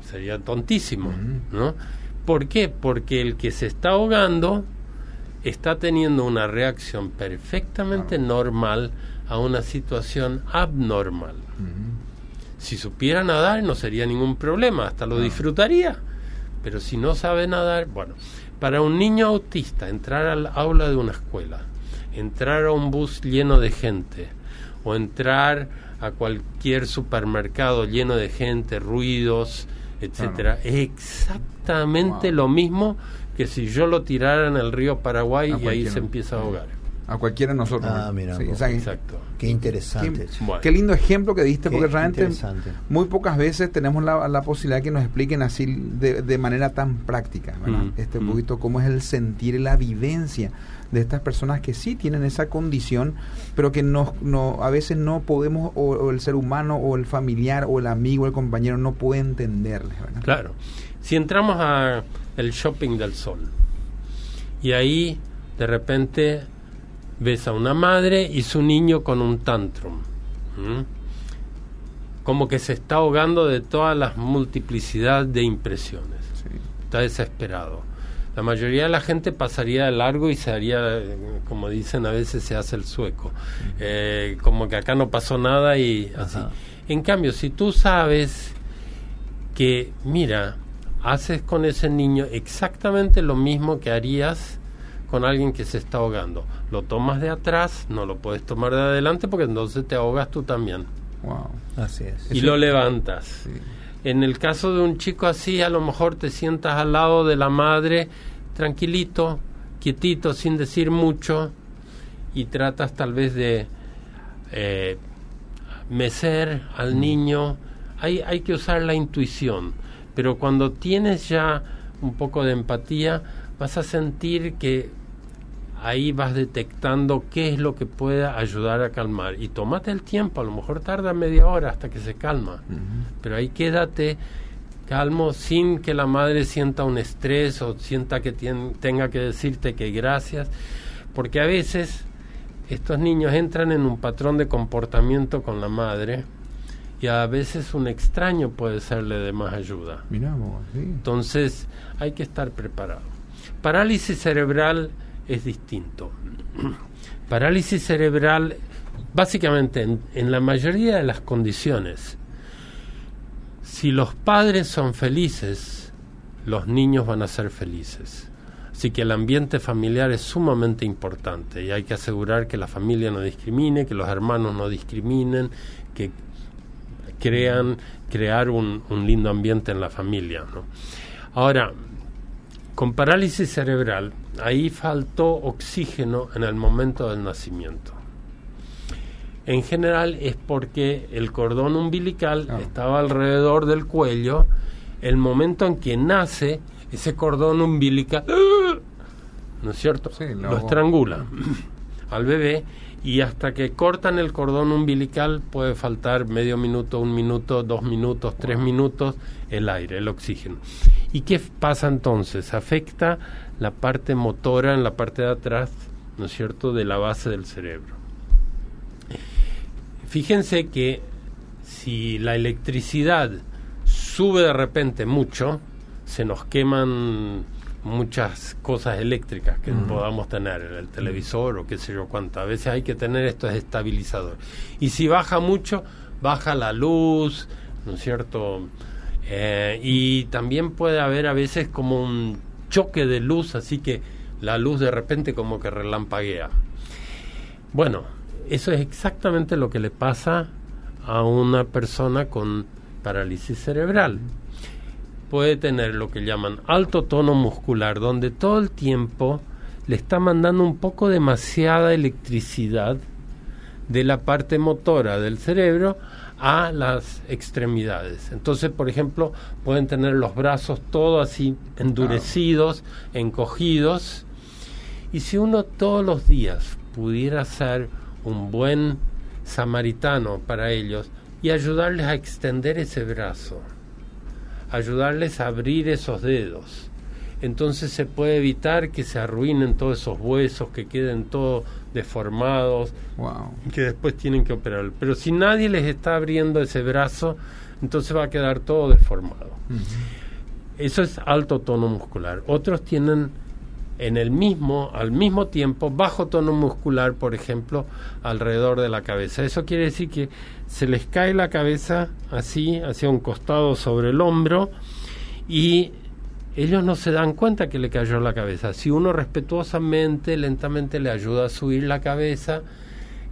Speaker 8: Sería tontísimo, ¿no? ¿Por qué? Porque el que se está ahogando está teniendo una reacción perfectamente normal a una situación abnormal. Si supiera nadar no sería ningún problema, hasta lo disfrutaría. Pero si no sabe nadar, bueno, para un niño autista entrar al aula de una escuela, entrar a un bus lleno de gente o entrar a cualquier supermercado lleno de gente, ruidos, etcétera, es exactamente lo mismo que si yo lo tirara en el río Paraguay y ahí se empieza a ahogar.
Speaker 1: A cualquiera de nosotros.
Speaker 2: Ah, mira.
Speaker 1: Sí,
Speaker 8: exacto.
Speaker 2: Qué interesante.
Speaker 1: Qué, qué, lindo ejemplo que diste,
Speaker 2: Qué
Speaker 1: porque realmente muy pocas veces tenemos la, la posibilidad de que nos expliquen así de, de manera tan práctica, ¿verdad?
Speaker 8: Mm,
Speaker 1: este
Speaker 8: mm.
Speaker 1: poquito cómo es el sentir y la vivencia de estas personas que sí tienen esa condición, pero que no, no a veces no podemos, o, o el ser humano, o el familiar, o el amigo, el compañero, no puede entenderles, ¿verdad?
Speaker 8: Claro. Si entramos a el shopping del sol y ahí de repente ves a una madre y su niño con un tantrum. Como que se está ahogando de todas las multiplicidad de impresiones. Está desesperado. La mayoría de la gente pasaría de largo y se haría, como dicen a veces, se hace el sueco. Eh, como que acá no pasó nada y así. En cambio, si tú sabes que, mira, haces con ese niño exactamente lo mismo que harías con alguien que se está ahogando. Lo tomas de atrás, no lo puedes tomar de adelante porque entonces te ahogas tú también.
Speaker 1: Wow.
Speaker 2: Así es.
Speaker 8: Y lo levantas. En el caso de un chico así, a lo mejor te sientas al lado de la madre, tranquilito, quietito, sin decir mucho, y tratas tal vez de eh, mecer al niño. Hay, hay que usar la intuición, pero cuando tienes ya un poco de empatía, vas a sentir que ahí vas detectando qué es lo que puede ayudar a calmar. Y tómate el tiempo, a lo mejor tarda media hora hasta que se calma, pero ahí quédate calmo sin que la madre sienta un estrés o sienta que tien- tenga que decirte que gracias, porque a veces estos niños entran en un patrón de comportamiento con la madre y a veces un extraño puede serle de más ayuda.
Speaker 1: Miramos, sí.
Speaker 8: Entonces hay que estar preparado. Parálisis cerebral es distinto. <clears throat> Parálisis cerebral, básicamente en, la mayoría de las condiciones, si los padres son felices, los niños van a ser felices. Así que el ambiente familiar es sumamente importante y hay que asegurar que la familia no discrimine, que los hermanos no discriminen, que crean crear un, un lindo ambiente en la familia. ¿no? Ahora, con parálisis cerebral, ahí faltó oxígeno en el momento del nacimiento. En general es porque el cordón umbilical estaba alrededor del cuello. El momento en que nace, ese cordón umbilical, ¿no es cierto?
Speaker 1: lo-
Speaker 8: Lo estrangula <clears throat> al bebé y hasta que cortan el cordón umbilical puede faltar medio minuto, un minuto, dos minutos, tres minutos el aire, el oxígeno. ¿Y qué pasa entonces? Afecta la parte motora en la parte de atrás, ¿no es cierto?, de la base del cerebro. Fíjense que si la electricidad sube de repente mucho, se nos queman muchas cosas eléctricas que podamos tener, el televisor o qué sé yo cuánto. A veces hay que tener estos estabilizadores. Y si baja mucho, baja la luz, ¿no es cierto? Eh, y también puede haber a veces como un choque de luz, así que la luz de repente como que relampaguea. Bueno, eso es exactamente lo que le pasa a una persona con parálisis cerebral. Puede tener lo que llaman alto tono muscular, donde todo el tiempo le está mandando un poco demasiada electricidad de la parte motora del cerebro a las extremidades. Entonces, por ejemplo, pueden tener los brazos todos así endurecidos, encogidos. Y si uno todos los días pudiera ser un buen samaritano para ellos y ayudarles a extender ese brazo, ayudarles a abrir esos dedos, entonces se puede evitar que se arruinen todos esos huesos, que queden todos deformados, que después tienen que operar. Pero si nadie les está abriendo ese brazo, entonces va a quedar todo deformado. Eso es alto tono muscular. Otros tienen en el mismo, al mismo tiempo, bajo tono muscular, por ejemplo, alrededor de la cabeza. Eso quiere decir que se les cae la cabeza así, hacia un costado sobre el hombro, y ellos no se dan cuenta que le cayó la cabeza. Si uno respetuosamente, lentamente le ayuda a subir la cabeza,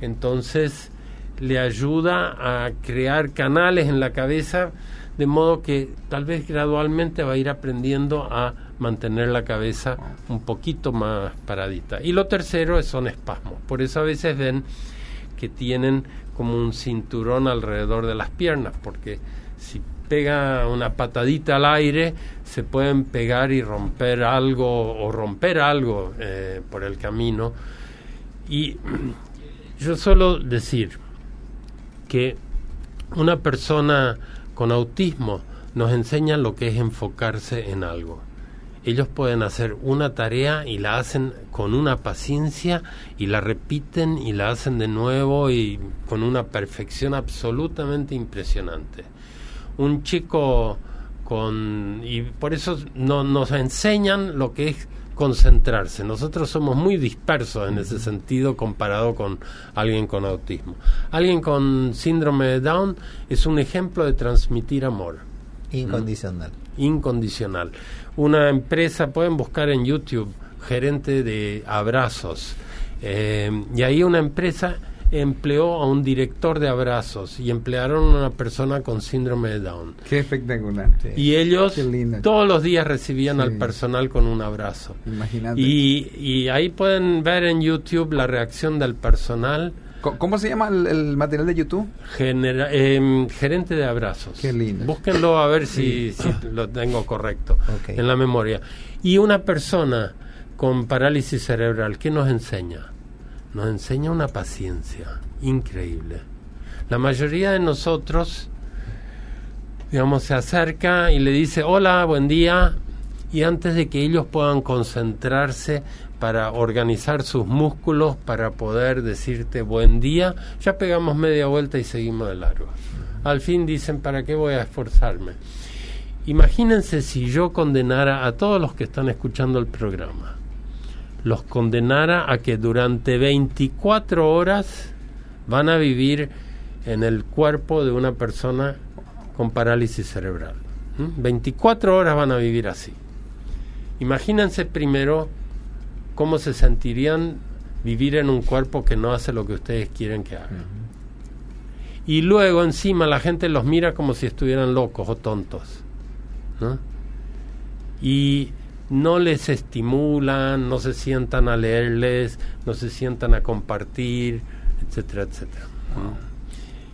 Speaker 8: entonces le ayuda a crear canales en la cabeza, de modo que tal vez gradualmente va a ir aprendiendo a mantener la cabeza un poquito más paradita. Y lo tercero son espasmos. Por eso a veces ven que tienen como un cinturón alrededor de las piernas, porque si pega una patadita al aire, se pueden pegar y romper algo o romper algo eh, por el camino. Y <clears throat> yo suelo decir que una persona con autismo nos enseña lo que es enfocarse en algo. Ellos pueden hacer una tarea y la hacen con una paciencia y la repiten y la hacen de nuevo y con una perfección absolutamente impresionante. Un chico con... y por eso no, nos enseñan lo que es concentrarse. Nosotros somos muy dispersos en ese sentido comparado con alguien con autismo. Alguien con síndrome de Down es un ejemplo de transmitir amor.
Speaker 2: Incondicional.
Speaker 8: Incondicional. Una empresa, pueden buscar en YouTube, gerente de abrazos. Eh, y ahí una empresa empleó a un director de abrazos y emplearon a una persona con síndrome de Down.
Speaker 1: Qué espectacular.
Speaker 8: Y ellos todos los días recibían
Speaker 1: Sí.
Speaker 8: al personal con un abrazo.
Speaker 1: Imagínate.
Speaker 8: Y, y ahí pueden ver en YouTube la reacción del personal.
Speaker 1: ¿Cómo se llama el, el material de YouTube?
Speaker 8: Genera- em, gerente de abrazos.
Speaker 1: Qué lindo.
Speaker 8: Búsquenlo a ver si, si lo tengo correcto en la memoria. Y una persona con parálisis cerebral, ¿qué nos enseña? Nos enseña una paciencia increíble. La mayoría de nosotros, digamos, se acerca y le dice, hola, buen día, y antes de que ellos puedan concentrarse para organizar sus músculos, para poder decirte buen día, ya pegamos media vuelta y seguimos de largo. Al fin dicen, ¿para qué voy a esforzarme? Imagínense si yo condenara a todos los que están escuchando el programa, los condenara a que durante 24 horas van a vivir en el cuerpo de una persona con parálisis cerebral. ¿Mm? 24 horas van a vivir así. Imagínense primero cómo se sentirían vivir en un cuerpo que no hace lo que ustedes quieren que haga. Y luego encima la gente los mira como si estuvieran locos o tontos. ¿no? Y no les estimulan, no se sientan a leerles, no se sientan a compartir, etcétera, etcétera.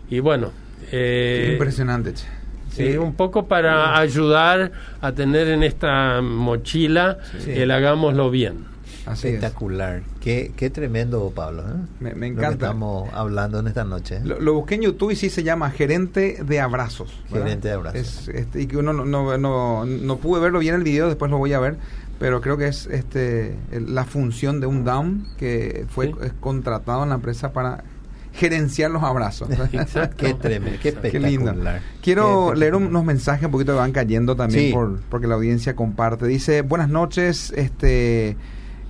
Speaker 8: Y bueno, eh,
Speaker 1: Impresionante. che.
Speaker 8: Sí, un poco para ayudar a tener en esta mochila
Speaker 2: Sí.
Speaker 8: el hagámoslo bien.
Speaker 1: Así es.
Speaker 2: Espectacular. Qué, qué tremendo, Pablo. ¿eh?
Speaker 1: Me, me
Speaker 2: Lo que
Speaker 1: encanta.
Speaker 2: estamos hablando en esta noche. ¿eh?
Speaker 1: Lo, lo busqué en YouTube y sí se llama Gerente de Abrazos. ¿verdad?
Speaker 2: Gerente de abrazos.
Speaker 1: Es, este, y que uno no, no, no, no pude verlo bien el video, después lo voy a ver, pero creo que es este el- la función de un Down que fue
Speaker 8: Sí.
Speaker 1: es contratado en la empresa para gerenciar los abrazos. <laughs>
Speaker 8: Exacto.
Speaker 2: Qué tremendo, qué
Speaker 1: Qué lindo.
Speaker 2: espectacular.
Speaker 1: Quiero
Speaker 2: Qué
Speaker 1: leer unos mensajes un poquito que van cayendo también
Speaker 2: Sí.
Speaker 1: por, porque la audiencia comparte. Dice, buenas noches, este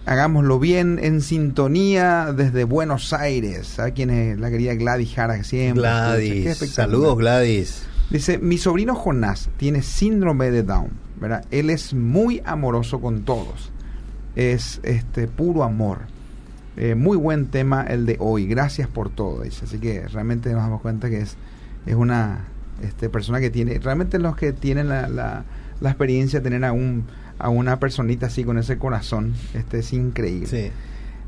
Speaker 1: hagámoslo bien, en sintonía desde Buenos Aires. ¿Sabe quién es la querida Gladys Jara? Siempre.
Speaker 2: Gladys, saludos Gladys.
Speaker 1: Dice, mi sobrino Jonás tiene síndrome de Down, ¿verdad? Él es muy amoroso con todos. Es este puro amor. Eh, muy buen tema el de hoy. Gracias por todo, dice. Así que realmente nos damos cuenta que es, es una este, persona que tiene, realmente los que tienen la, la, la experiencia de tener a, un, a una personita así con ese corazón, este es increíble.
Speaker 2: Sí.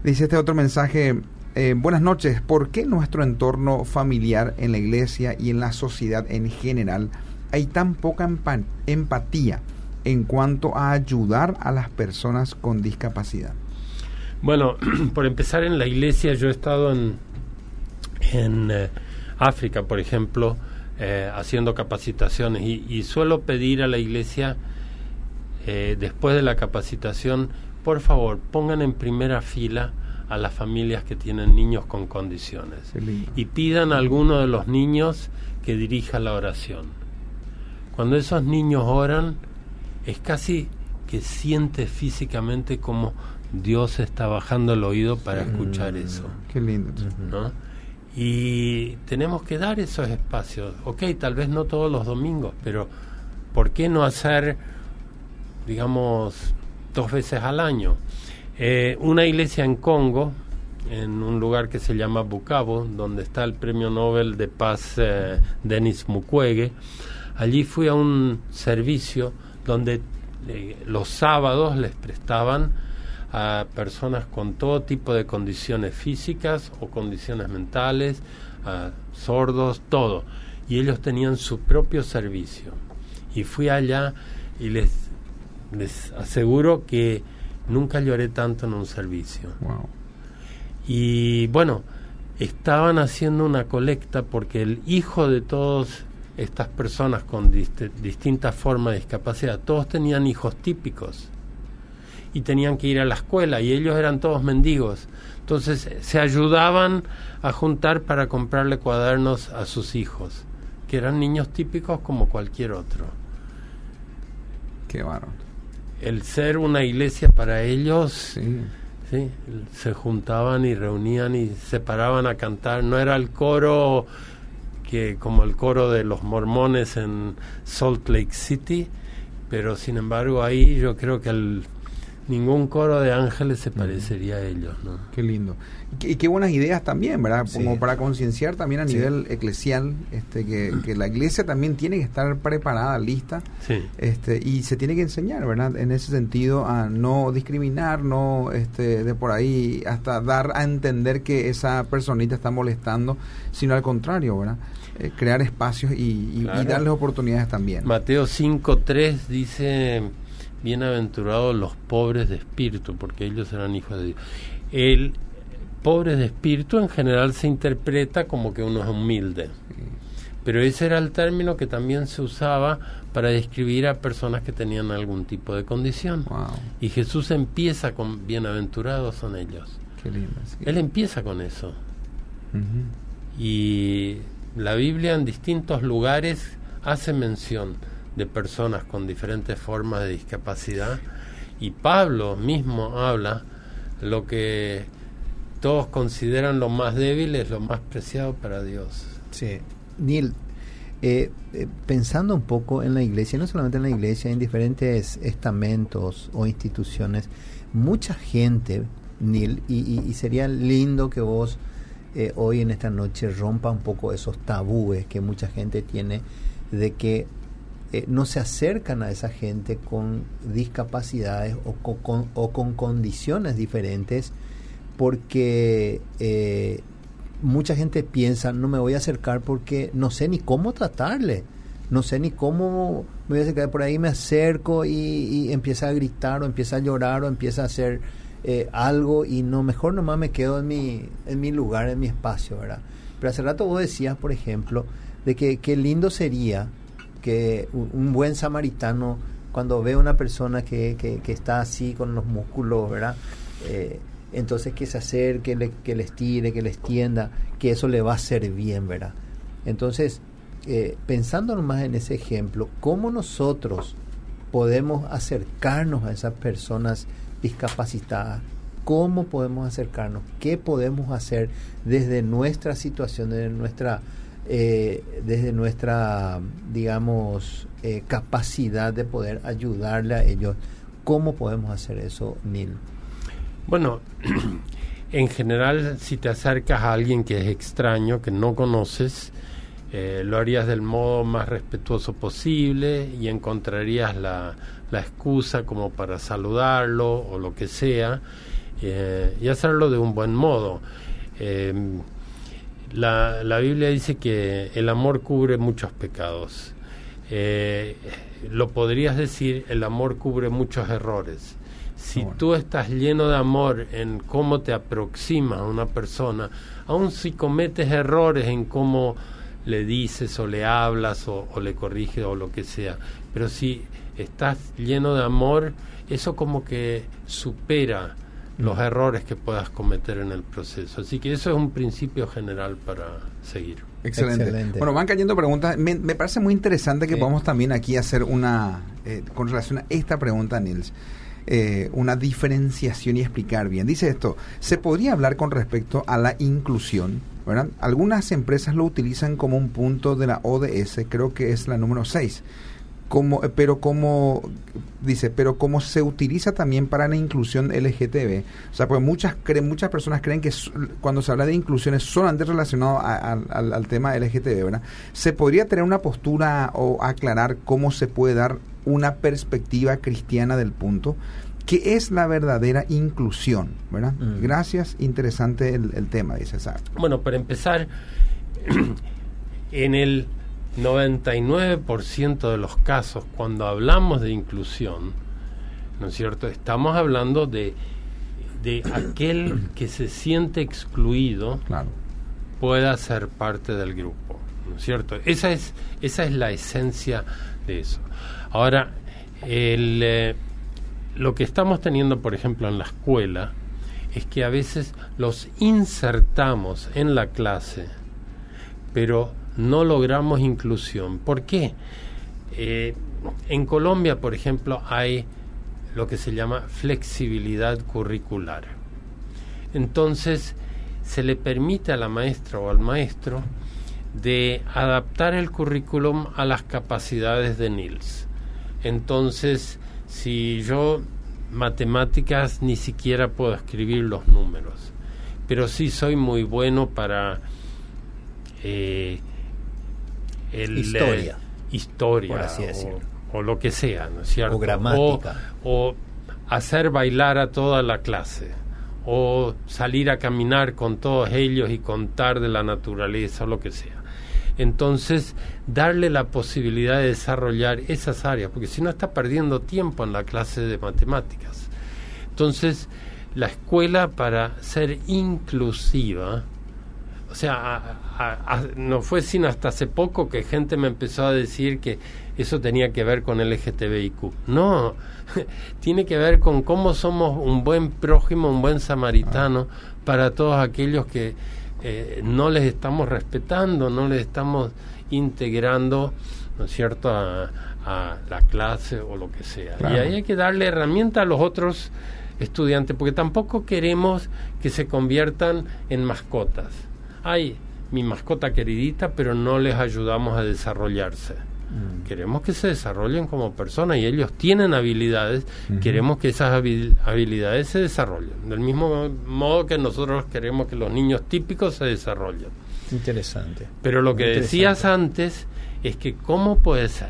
Speaker 1: Dice este otro mensaje, eh, buenas noches, ¿por qué nuestro entorno familiar en la iglesia y en la sociedad en general hay tan poca empa- empatía en cuanto a ayudar a las personas con discapacidad?
Speaker 8: Bueno, <clears throat> por empezar en la iglesia, yo he estado en, en eh, África, por ejemplo, eh, haciendo capacitaciones y, y suelo pedir a la iglesia, eh, después de la capacitación, por favor, pongan en primera fila a las familias que tienen niños con condiciones y pidan a alguno de los niños que dirija la oración. Cuando esos niños oran, es casi que siente físicamente como Dios está bajando el oído para escuchar eso.
Speaker 1: Qué lindo.
Speaker 8: ¿no? Y tenemos que dar esos espacios. Ok, tal vez no todos los domingos, pero ¿por qué no hacer, digamos, dos veces al año? Eh, una iglesia en Congo, en un lugar que se llama Bukavu, donde está el premio Nobel de Paz eh, Denis Mukwege, allí fui a un servicio donde eh, los sábados les prestaban a personas con todo tipo de condiciones físicas o condiciones mentales, a sordos, todo. Y ellos tenían su propio servicio. Y fui allá y les, les aseguro que nunca lloré tanto en un servicio.
Speaker 1: Wow.
Speaker 8: Y bueno, estaban haciendo una colecta porque el hijo de todas estas personas con dist- distintas formas de discapacidad, todos tenían hijos típicos y tenían que ir a la escuela y ellos eran todos mendigos. Entonces se ayudaban a juntar para comprarle cuadernos a sus hijos, que eran niños típicos como cualquier otro.
Speaker 1: Qué bárbaro.
Speaker 8: El ser una iglesia para ellos
Speaker 1: Sí.
Speaker 8: Sí, se juntaban y reunían y se paraban a cantar. No era el coro que como el coro de los mormones en Salt Lake City, pero sin embargo ahí yo creo que el, ningún coro de ángeles se parecería a ellos, ¿no?
Speaker 1: Qué lindo. Y qué, y qué buenas ideas también, ¿verdad?
Speaker 2: Sí.
Speaker 1: Como para concienciar también a
Speaker 2: Sí.
Speaker 1: nivel eclesial, este, que, que la iglesia también tiene que estar preparada, lista,
Speaker 8: Sí.
Speaker 1: este, y se tiene que enseñar, ¿verdad? En ese sentido, a no discriminar, no, este, de por ahí, hasta dar a entender que esa personita está molestando, sino al contrario, ¿verdad? Eh, crear espacios y, y- darles oportunidades también.
Speaker 8: Mateo 5.3 dice, bienaventurados los pobres de espíritu, porque ellos serán hijos de Dios. El pobre de espíritu en general se interpreta como que uno es humilde, pero ese era el término que también se usaba para describir a personas que tenían algún tipo de condición.
Speaker 1: Wow,
Speaker 8: Y Jesús empieza con bienaventurados son ellos.
Speaker 1: qué lindo. sí.
Speaker 8: Él empieza con eso. Y la Biblia en distintos lugares hace mención de personas con diferentes formas de discapacidad y Pablo mismo habla lo que todos consideran lo más débil es lo más preciado para Dios.
Speaker 2: Sí. Neil, eh, eh, pensando un poco en la iglesia, no solamente en la iglesia, en diferentes estamentos o instituciones, mucha gente, Neil, y, sería lindo que vos eh, hoy en esta noche rompa un poco esos tabúes que mucha gente tiene de que eh, no se acercan a esa gente con discapacidades o co- con, o con condiciones diferentes porque eh, mucha gente piensa, no me voy a acercar porque no sé ni cómo tratarle, no sé ni cómo me voy a acercar, por ahí me acerco y, y empieza a gritar o empieza a llorar o empieza a hacer eh, algo y no, mejor nomás me quedo en mi, en mi lugar, en mi espacio, ¿verdad? Pero hace rato vos decías, por ejemplo, de que qué lindo sería que un, buen samaritano, cuando ve a una persona que, que, que está así con los músculos, ¿verdad? Eh, entonces que se acerque, le- que les tire, que les tienda, que eso le va a hacer bien, ¿verdad? Entonces, eh, pensando nomás en ese ejemplo, ¿cómo nosotros podemos acercarnos a esas personas discapacitadas? ¿Cómo podemos acercarnos? ¿Qué podemos hacer desde nuestra situación, desde nuestra, eh, desde nuestra digamos, eh, capacidad de poder ayudarle a ellos? ¿Cómo podemos hacer eso, Neil?
Speaker 8: Bueno, <clears throat> en general, si te acercas a alguien que es extraño, que no conoces, eh, lo harías del modo más respetuoso posible y encontrarías la, la excusa como para saludarlo o lo que sea y hacerlo de un buen modo. Eh, la, la Biblia dice que el amor cubre muchos pecados. Eh, lo podrías decir, el amor cubre muchos errores. Si tú estás lleno de amor en cómo te aproximas a una persona, aun si cometes errores en cómo le dices o le hablas o, o le corriges o lo que sea, pero si estás lleno de amor, eso como que supera los errores que puedas cometer en el proceso. Así que eso es un principio general para seguir.
Speaker 1: Excelente.
Speaker 2: Excelente.
Speaker 1: Bueno, van cayendo preguntas. Me, me parece muy interesante que
Speaker 2: Sí.
Speaker 1: podamos también aquí hacer una, eh, con relación a esta pregunta, Nils, eh, una diferenciación y explicar bien. Dice esto, ¿se podría hablar con respecto a la inclusión? ¿verdad? Algunas empresas lo utilizan como un punto de la ODS, creo que es la número 6. Como, eh, pero como dice, pero como se utiliza también para la inclusión LGTB, o sea, pues muchas creen, muchas personas creen que cuando se habla de inclusión es solamente relacionado a- a- al, al tema LGTB, ¿verdad? ¿Se podría tener una postura o aclarar cómo se puede dar una perspectiva cristiana del punto? ¿Qué es la verdadera inclusión? ¿verdad?
Speaker 2: Mm.
Speaker 1: Gracias, interesante el, el tema, dice Sar.
Speaker 8: Bueno, para empezar, <clears throat> en el 99% de los casos, cuando hablamos de inclusión, ¿no es cierto? Estamos hablando de, de aquel que se siente excluido
Speaker 1: Claro.
Speaker 8: pueda ser parte del grupo, ¿no es cierto? Esa es, esa es la esencia de eso. Ahora, el, eh, lo que estamos teniendo, por ejemplo, en la escuela, es que a veces los insertamos en la clase, pero no logramos inclusión. ¿Por qué? Eh, en Colombia, por ejemplo, hay lo que se llama flexibilidad curricular. Entonces, se le permite a la maestra o al maestro de adaptar el currículum a las capacidades de Nils. Entonces, si yo matemáticas ni siquiera puedo escribir los números, pero sí soy muy bueno para eh, el,
Speaker 2: Historia.
Speaker 8: eh, historia
Speaker 2: Por así
Speaker 8: o-
Speaker 2: decirlo.
Speaker 8: o, lo que sea, ¿no es cierto?
Speaker 2: O gramática.
Speaker 8: O, o hacer bailar a toda la clase, o salir a caminar con todos ellos y contar de la naturaleza o lo que sea. Entonces, darle la posibilidad de desarrollar esas áreas, porque si no está perdiendo tiempo en la clase de matemáticas. Entonces, la escuela para ser inclusiva, sea, a- a- a- no fue sino hasta hace poco que gente me empezó a decir que eso tenía que ver con LGTBIQ. No, <laughs> tiene que ver con cómo somos un buen prójimo, un buen samaritano para todos aquellos que eh, no les estamos respetando, no les estamos integrando, ¿no es cierto?, a, a la clase o lo que sea.
Speaker 1: Claro.
Speaker 8: Y ahí hay que darle herramienta a los otros estudiantes, porque tampoco queremos que se conviertan en mascotas. Ay, mi mascota queridita, pero no les ayudamos a desarrollarse. Queremos que se desarrollen como personas y ellos tienen habilidades, queremos que esas habil- habilidades se desarrollen. Del mismo modo que nosotros queremos que los niños típicos se desarrollen.
Speaker 2: Interesante.
Speaker 8: Pero lo que decías antes es que cómo puede ser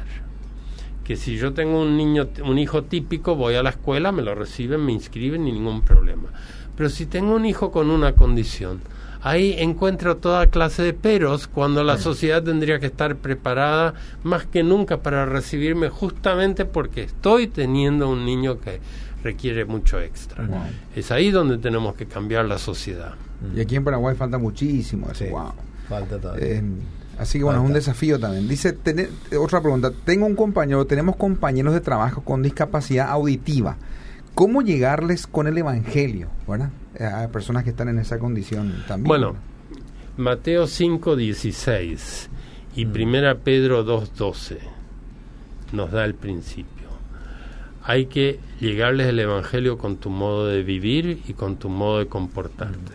Speaker 8: que si yo tengo un niño, un hijo típico, voy a la escuela, me lo reciben, me inscriben y ningún problema. Pero si tengo un hijo con una condición, ahí encuentro toda clase de peros cuando la sociedad tendría que estar preparada más que nunca para recibirme justamente porque estoy teniendo un niño que requiere mucho extra.
Speaker 1: Wow.
Speaker 8: Es ahí donde tenemos que cambiar la sociedad.
Speaker 1: Y aquí en Paraguay falta muchísimo eso.
Speaker 2: Sí.
Speaker 1: Wow.
Speaker 2: Falta todavía.
Speaker 1: Eh, así que bueno, es un desafío también. Dice, tener- otra pregunta, tengo un compañero, tenemos compañeros de trabajo con discapacidad auditiva. ¿Cómo llegarles con el Evangelio? ¿verdad? A personas que están en esa condición también.
Speaker 8: Bueno, Mateo 5:16 y
Speaker 1: Mm.
Speaker 8: Primera Pedro 2:12 nos da el principio. Hay que llegarles el Evangelio con tu modo de vivir y con tu modo de comportarte.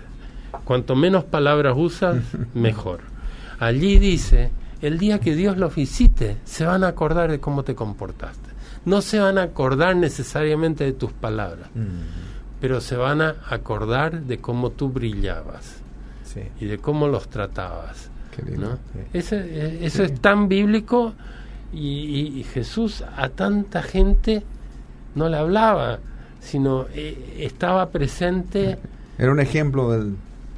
Speaker 8: Cuanto menos palabras usas, mejor. Allí dice, el día que Dios los visite, se van a acordar de cómo te comportaste. No se van a acordar necesariamente de tus palabras, pero se van a acordar de cómo tú brillabas
Speaker 2: Sí.
Speaker 8: y de cómo los tratabas.
Speaker 1: Qué lindo.
Speaker 8: ¿no? Ese, eh, eso es tan bíblico y, y- y Jesús a tanta gente no le hablaba, sino eh, estaba presente.
Speaker 1: Era un ejemplo del-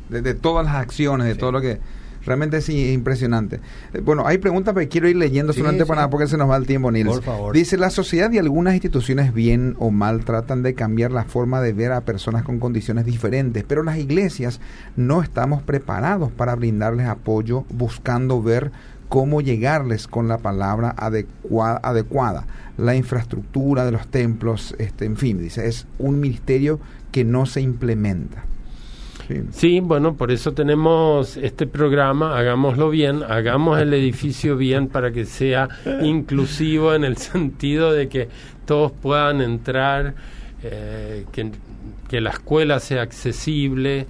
Speaker 1: de, de todas las acciones, de todo lo que realmente es impresionante. Eh, Bueno, hay preguntas, pero quiero ir leyendo
Speaker 2: Sí,
Speaker 1: solamente
Speaker 2: sí.
Speaker 1: para porque se nos va el tiempo, Nils.
Speaker 2: Por favor.
Speaker 1: Dice, la sociedad y algunas instituciones bien o mal tratan de cambiar la forma de ver a personas con condiciones diferentes, pero las iglesias no estamos preparados para brindarles apoyo buscando ver cómo llegarles con la palabra adecua- adecuada. La infraestructura de los templos, este, en fin, dice, es un ministerio que no se implementa. Sí.
Speaker 8: Bueno, por eso tenemos este programa, hagámoslo bien, hagamos el edificio bien para que sea inclusivo en el <laughs> sentido de que todos puedan entrar, eh, que la escuela sea accesible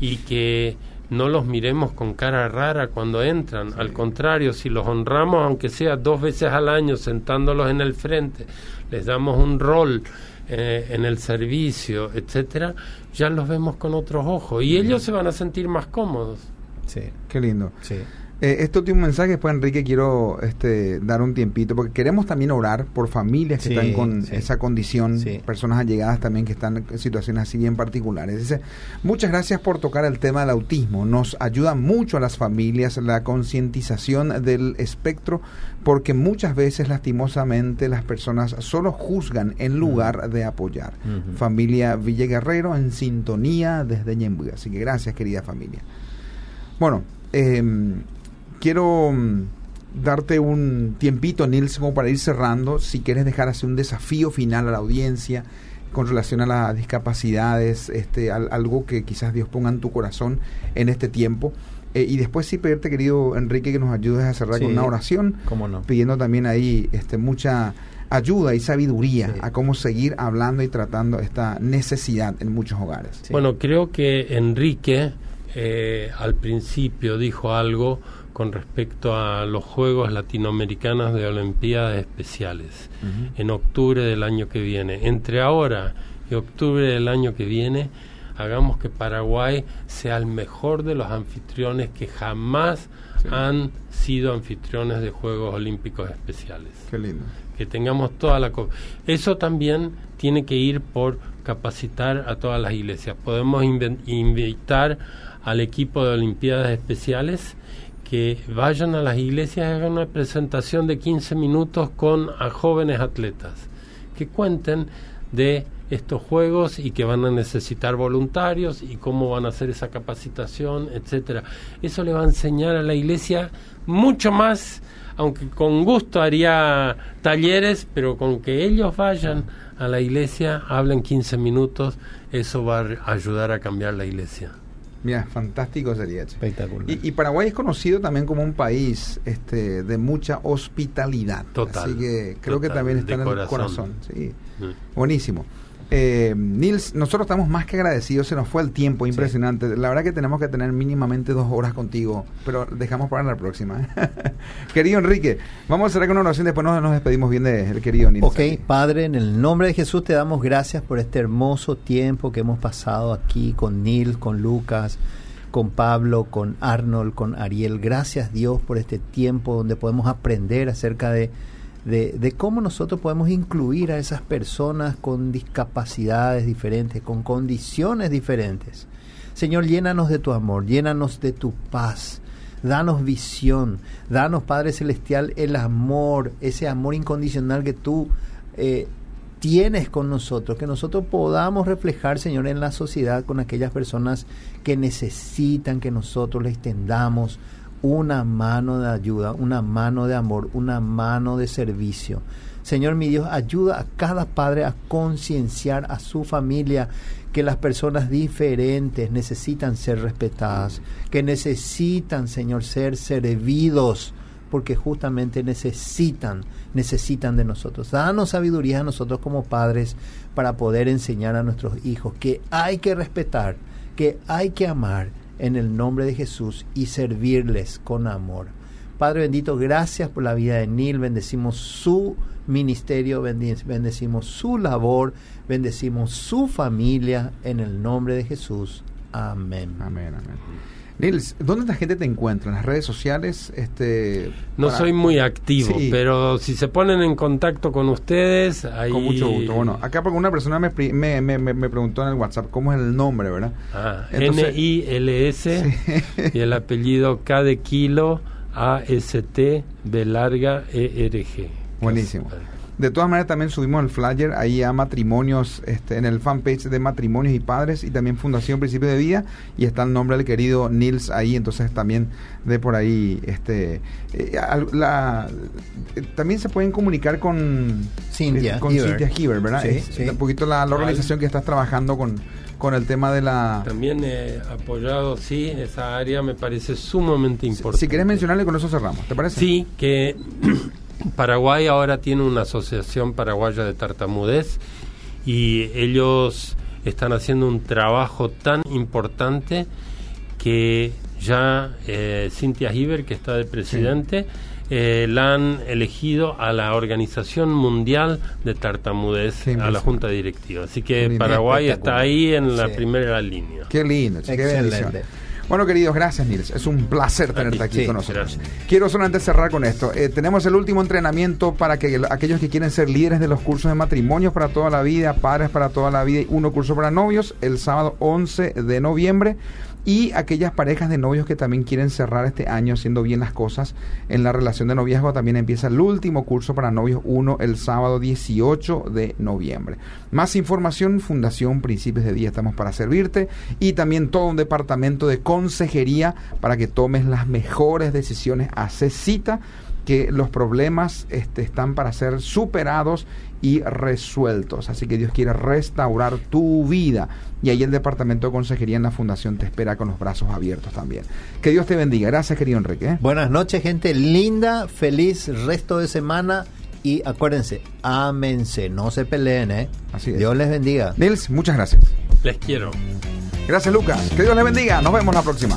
Speaker 8: y que no los miremos con cara rara cuando entran. Al contrario, si los honramos, aunque sea dos veces al año, sentándolos en el frente, les damos un rol eh, en el servicio, etcétera, ya los vemos con otros ojos y ellos se van a sentir más cómodos.
Speaker 2: Sí.
Speaker 1: Qué lindo.
Speaker 2: Sí.
Speaker 1: Eh, este último mensaje, después Enrique, quiero este, dar un tiempito, porque queremos también orar por familias que
Speaker 2: Sí,
Speaker 1: están con
Speaker 2: sí.
Speaker 1: esa condición,
Speaker 2: Sí.
Speaker 1: personas allegadas también que están en situaciones así bien particulares. Dice, muchas gracias por tocar el tema del autismo. Nos ayuda mucho a las familias la concientización del espectro, porque muchas veces lastimosamente las personas solo juzgan en lugar de apoyar. Familia Villeguerrero en sintonía desde Ñembuy. Así que gracias, querida familia. Bueno, em, quiero mm, darte un tiempito, Nils, como para ir cerrando. Si quieres dejar así un desafío final a la audiencia con relación a las discapacidades, este, al- algo que quizás Dios ponga en tu corazón en este tiempo. Eh, y después sí pedirte, querido Enrique, que nos ayudes a cerrar
Speaker 2: Sí,
Speaker 1: con una oración,
Speaker 2: cómo no.
Speaker 1: pidiendo también ahí este, mucha ayuda y sabiduría
Speaker 2: Sí.
Speaker 1: a cómo seguir hablando y tratando esta necesidad en muchos hogares.
Speaker 2: Sí.
Speaker 8: Bueno, creo que Enrique eh, al principio dijo algo con respecto a los Juegos Latinoamericanos de Olimpiadas Especiales en octubre del año que viene. Entre ahora y octubre del año que viene, hagamos que Paraguay sea el mejor de los anfitriones que jamás
Speaker 1: Sí.
Speaker 8: han sido anfitriones de Juegos Olímpicos Especiales
Speaker 1: Qué lindo.
Speaker 8: que tengamos toda la eso también tiene que ir por capacitar a todas las iglesias podemos invitar al equipo de olimpiadas especiales que vayan a las iglesias y hagan una presentación de 15 minutos con a jóvenes atletas que cuenten de estos juegos y que van a necesitar voluntarios y cómo van a hacer esa capacitación, etcétera. Eso le va a enseñar a la iglesia mucho más, aunque con gusto haría talleres, pero con que ellos vayan a la iglesia, hablen 15 minutos, eso va a ayudar a cambiar la iglesia.
Speaker 1: Mira, fantástico sería.
Speaker 2: Espectacular.
Speaker 1: Y, y Paraguay es conocido también como un país este, de mucha hospitalidad.
Speaker 8: Total,
Speaker 1: Así que creo que también está en el
Speaker 8: corazón.
Speaker 1: corazón. Sí.
Speaker 8: Mm.
Speaker 1: Buenísimo. Eh, Nils, nosotros estamos más que agradecidos, se nos fue el tiempo impresionante. La verdad que tenemos que tener mínimamente dos horas contigo, pero dejamos para la próxima. <laughs> querido Enrique, vamos a cerrar con una oración, después nos, nos despedimos bien del querido Nils.
Speaker 2: Ok,
Speaker 1: aquí.
Speaker 2: Padre, en el nombre de Jesús te damos gracias por este hermoso tiempo que hemos pasado aquí con Nils, con Lucas, con Pablo, con Arnold, con Ariel. Gracias Dios por este tiempo donde podemos aprender acerca de, de, cómo nosotros podemos incluir a esas personas con discapacidades diferentes, con condiciones diferentes. Señor, llénanos de tu amor, llénanos de tu paz. Danos visión, danos Padre Celestial el amor, ese amor incondicional que tú eh, tienes con nosotros, que nosotros podamos reflejar, Señor, en la sociedad con aquellas personas que necesitan que nosotros les tendamos una mano de ayuda, una mano de amor, una mano de servicio. Señor mi Dios, ayuda a cada padre a concienciar a su familia que las personas diferentes necesitan ser respetadas, que necesitan, Señor, ser servidos, porque justamente necesitan, necesitan de nosotros. Danos sabiduría a nosotros como padres para poder enseñar a nuestros hijos que hay que respetar, que hay que amar en el nombre de Jesús y servirles con amor. Padre bendito, gracias por la vida de Nil, bendecimos su ministerio, bendecimos su labor, bendecimos su familia en el nombre de Jesús. Amén.
Speaker 1: Amén, amén. Nils, ¿dónde la gente te encuentra? ¿En las redes sociales? Este,
Speaker 8: no soy muy activo, pero si se ponen en contacto con ustedes, ahí...
Speaker 1: Con mucho gusto. Bueno, acá porque una persona me, me, me, me preguntó en el WhatsApp cómo es el nombre, ¿verdad?
Speaker 8: Ah, N-I-L-S y el apellido K de kilo A-S-T B larga E-R-G.
Speaker 1: Buenísimo. De todas maneras, también subimos el flyer ahí a matrimonios, este, en el fanpage de matrimonios y padres y también Fundación Principio de Vida y está el nombre del querido Nils ahí, entonces también de por ahí, este, eh, la, eh, también se pueden comunicar con
Speaker 2: Cintia,
Speaker 1: eh, con Cintia Giver, ¿verdad? Un poquito la, organización que estás trabajando con con el tema de la...
Speaker 8: También he apoyado, sí, esa área me parece sumamente importante.
Speaker 1: Si, querés mencionarle, con eso cerramos, ¿te parece?
Speaker 8: Sí, que <clears throat> Paraguay ahora tiene una asociación paraguaya de tartamudez y ellos están haciendo un trabajo tan importante que ya eh, Cintia Hiver, que está de presidente, eh, la han elegido a la Organización Mundial de Tartamudez, a la Junta Directiva. Así que Paraguay está ahí en la primera línea.
Speaker 1: Qué lindo, qué bueno, queridos, gracias, Nils. Es un placer tenerte aquí con nosotros. Quiero solamente cerrar con esto. Eh, tenemos el último entrenamiento para que aquellos que quieren ser líderes de los cursos de matrimonios para toda la vida, padres para toda la vida y uno curso para novios, el sábado 11 de noviembre y aquellas parejas de novios que también quieren cerrar este año haciendo bien las cosas en la relación de noviazgo, también empieza el último curso para novios 1 el sábado 18 de noviembre. Más información, Fundación Principios de Día, estamos para servirte y también todo un departamento de consejería para que tomes las mejores decisiones. Hace cita que los problemas este, están para ser superados y resueltos. Así que Dios quiere restaurar tu vida. Y ahí el Departamento de Consejería en la Fundación te espera con los brazos abiertos también. Que Dios te bendiga. Gracias, querido Enrique. ¿eh?
Speaker 2: Buenas noches, gente linda. Feliz resto de semana. Y acuérdense, ámense, no se peleen, ¿eh? Así Dios les bendiga.
Speaker 1: Nils, muchas gracias.
Speaker 8: Les quiero.
Speaker 1: Gracias, Lucas. Que Dios les bendiga. Nos vemos la próxima.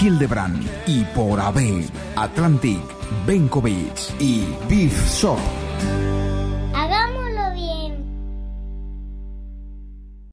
Speaker 3: Hildebrand y por AB, Atlantic, Benkovic y Beef Shop.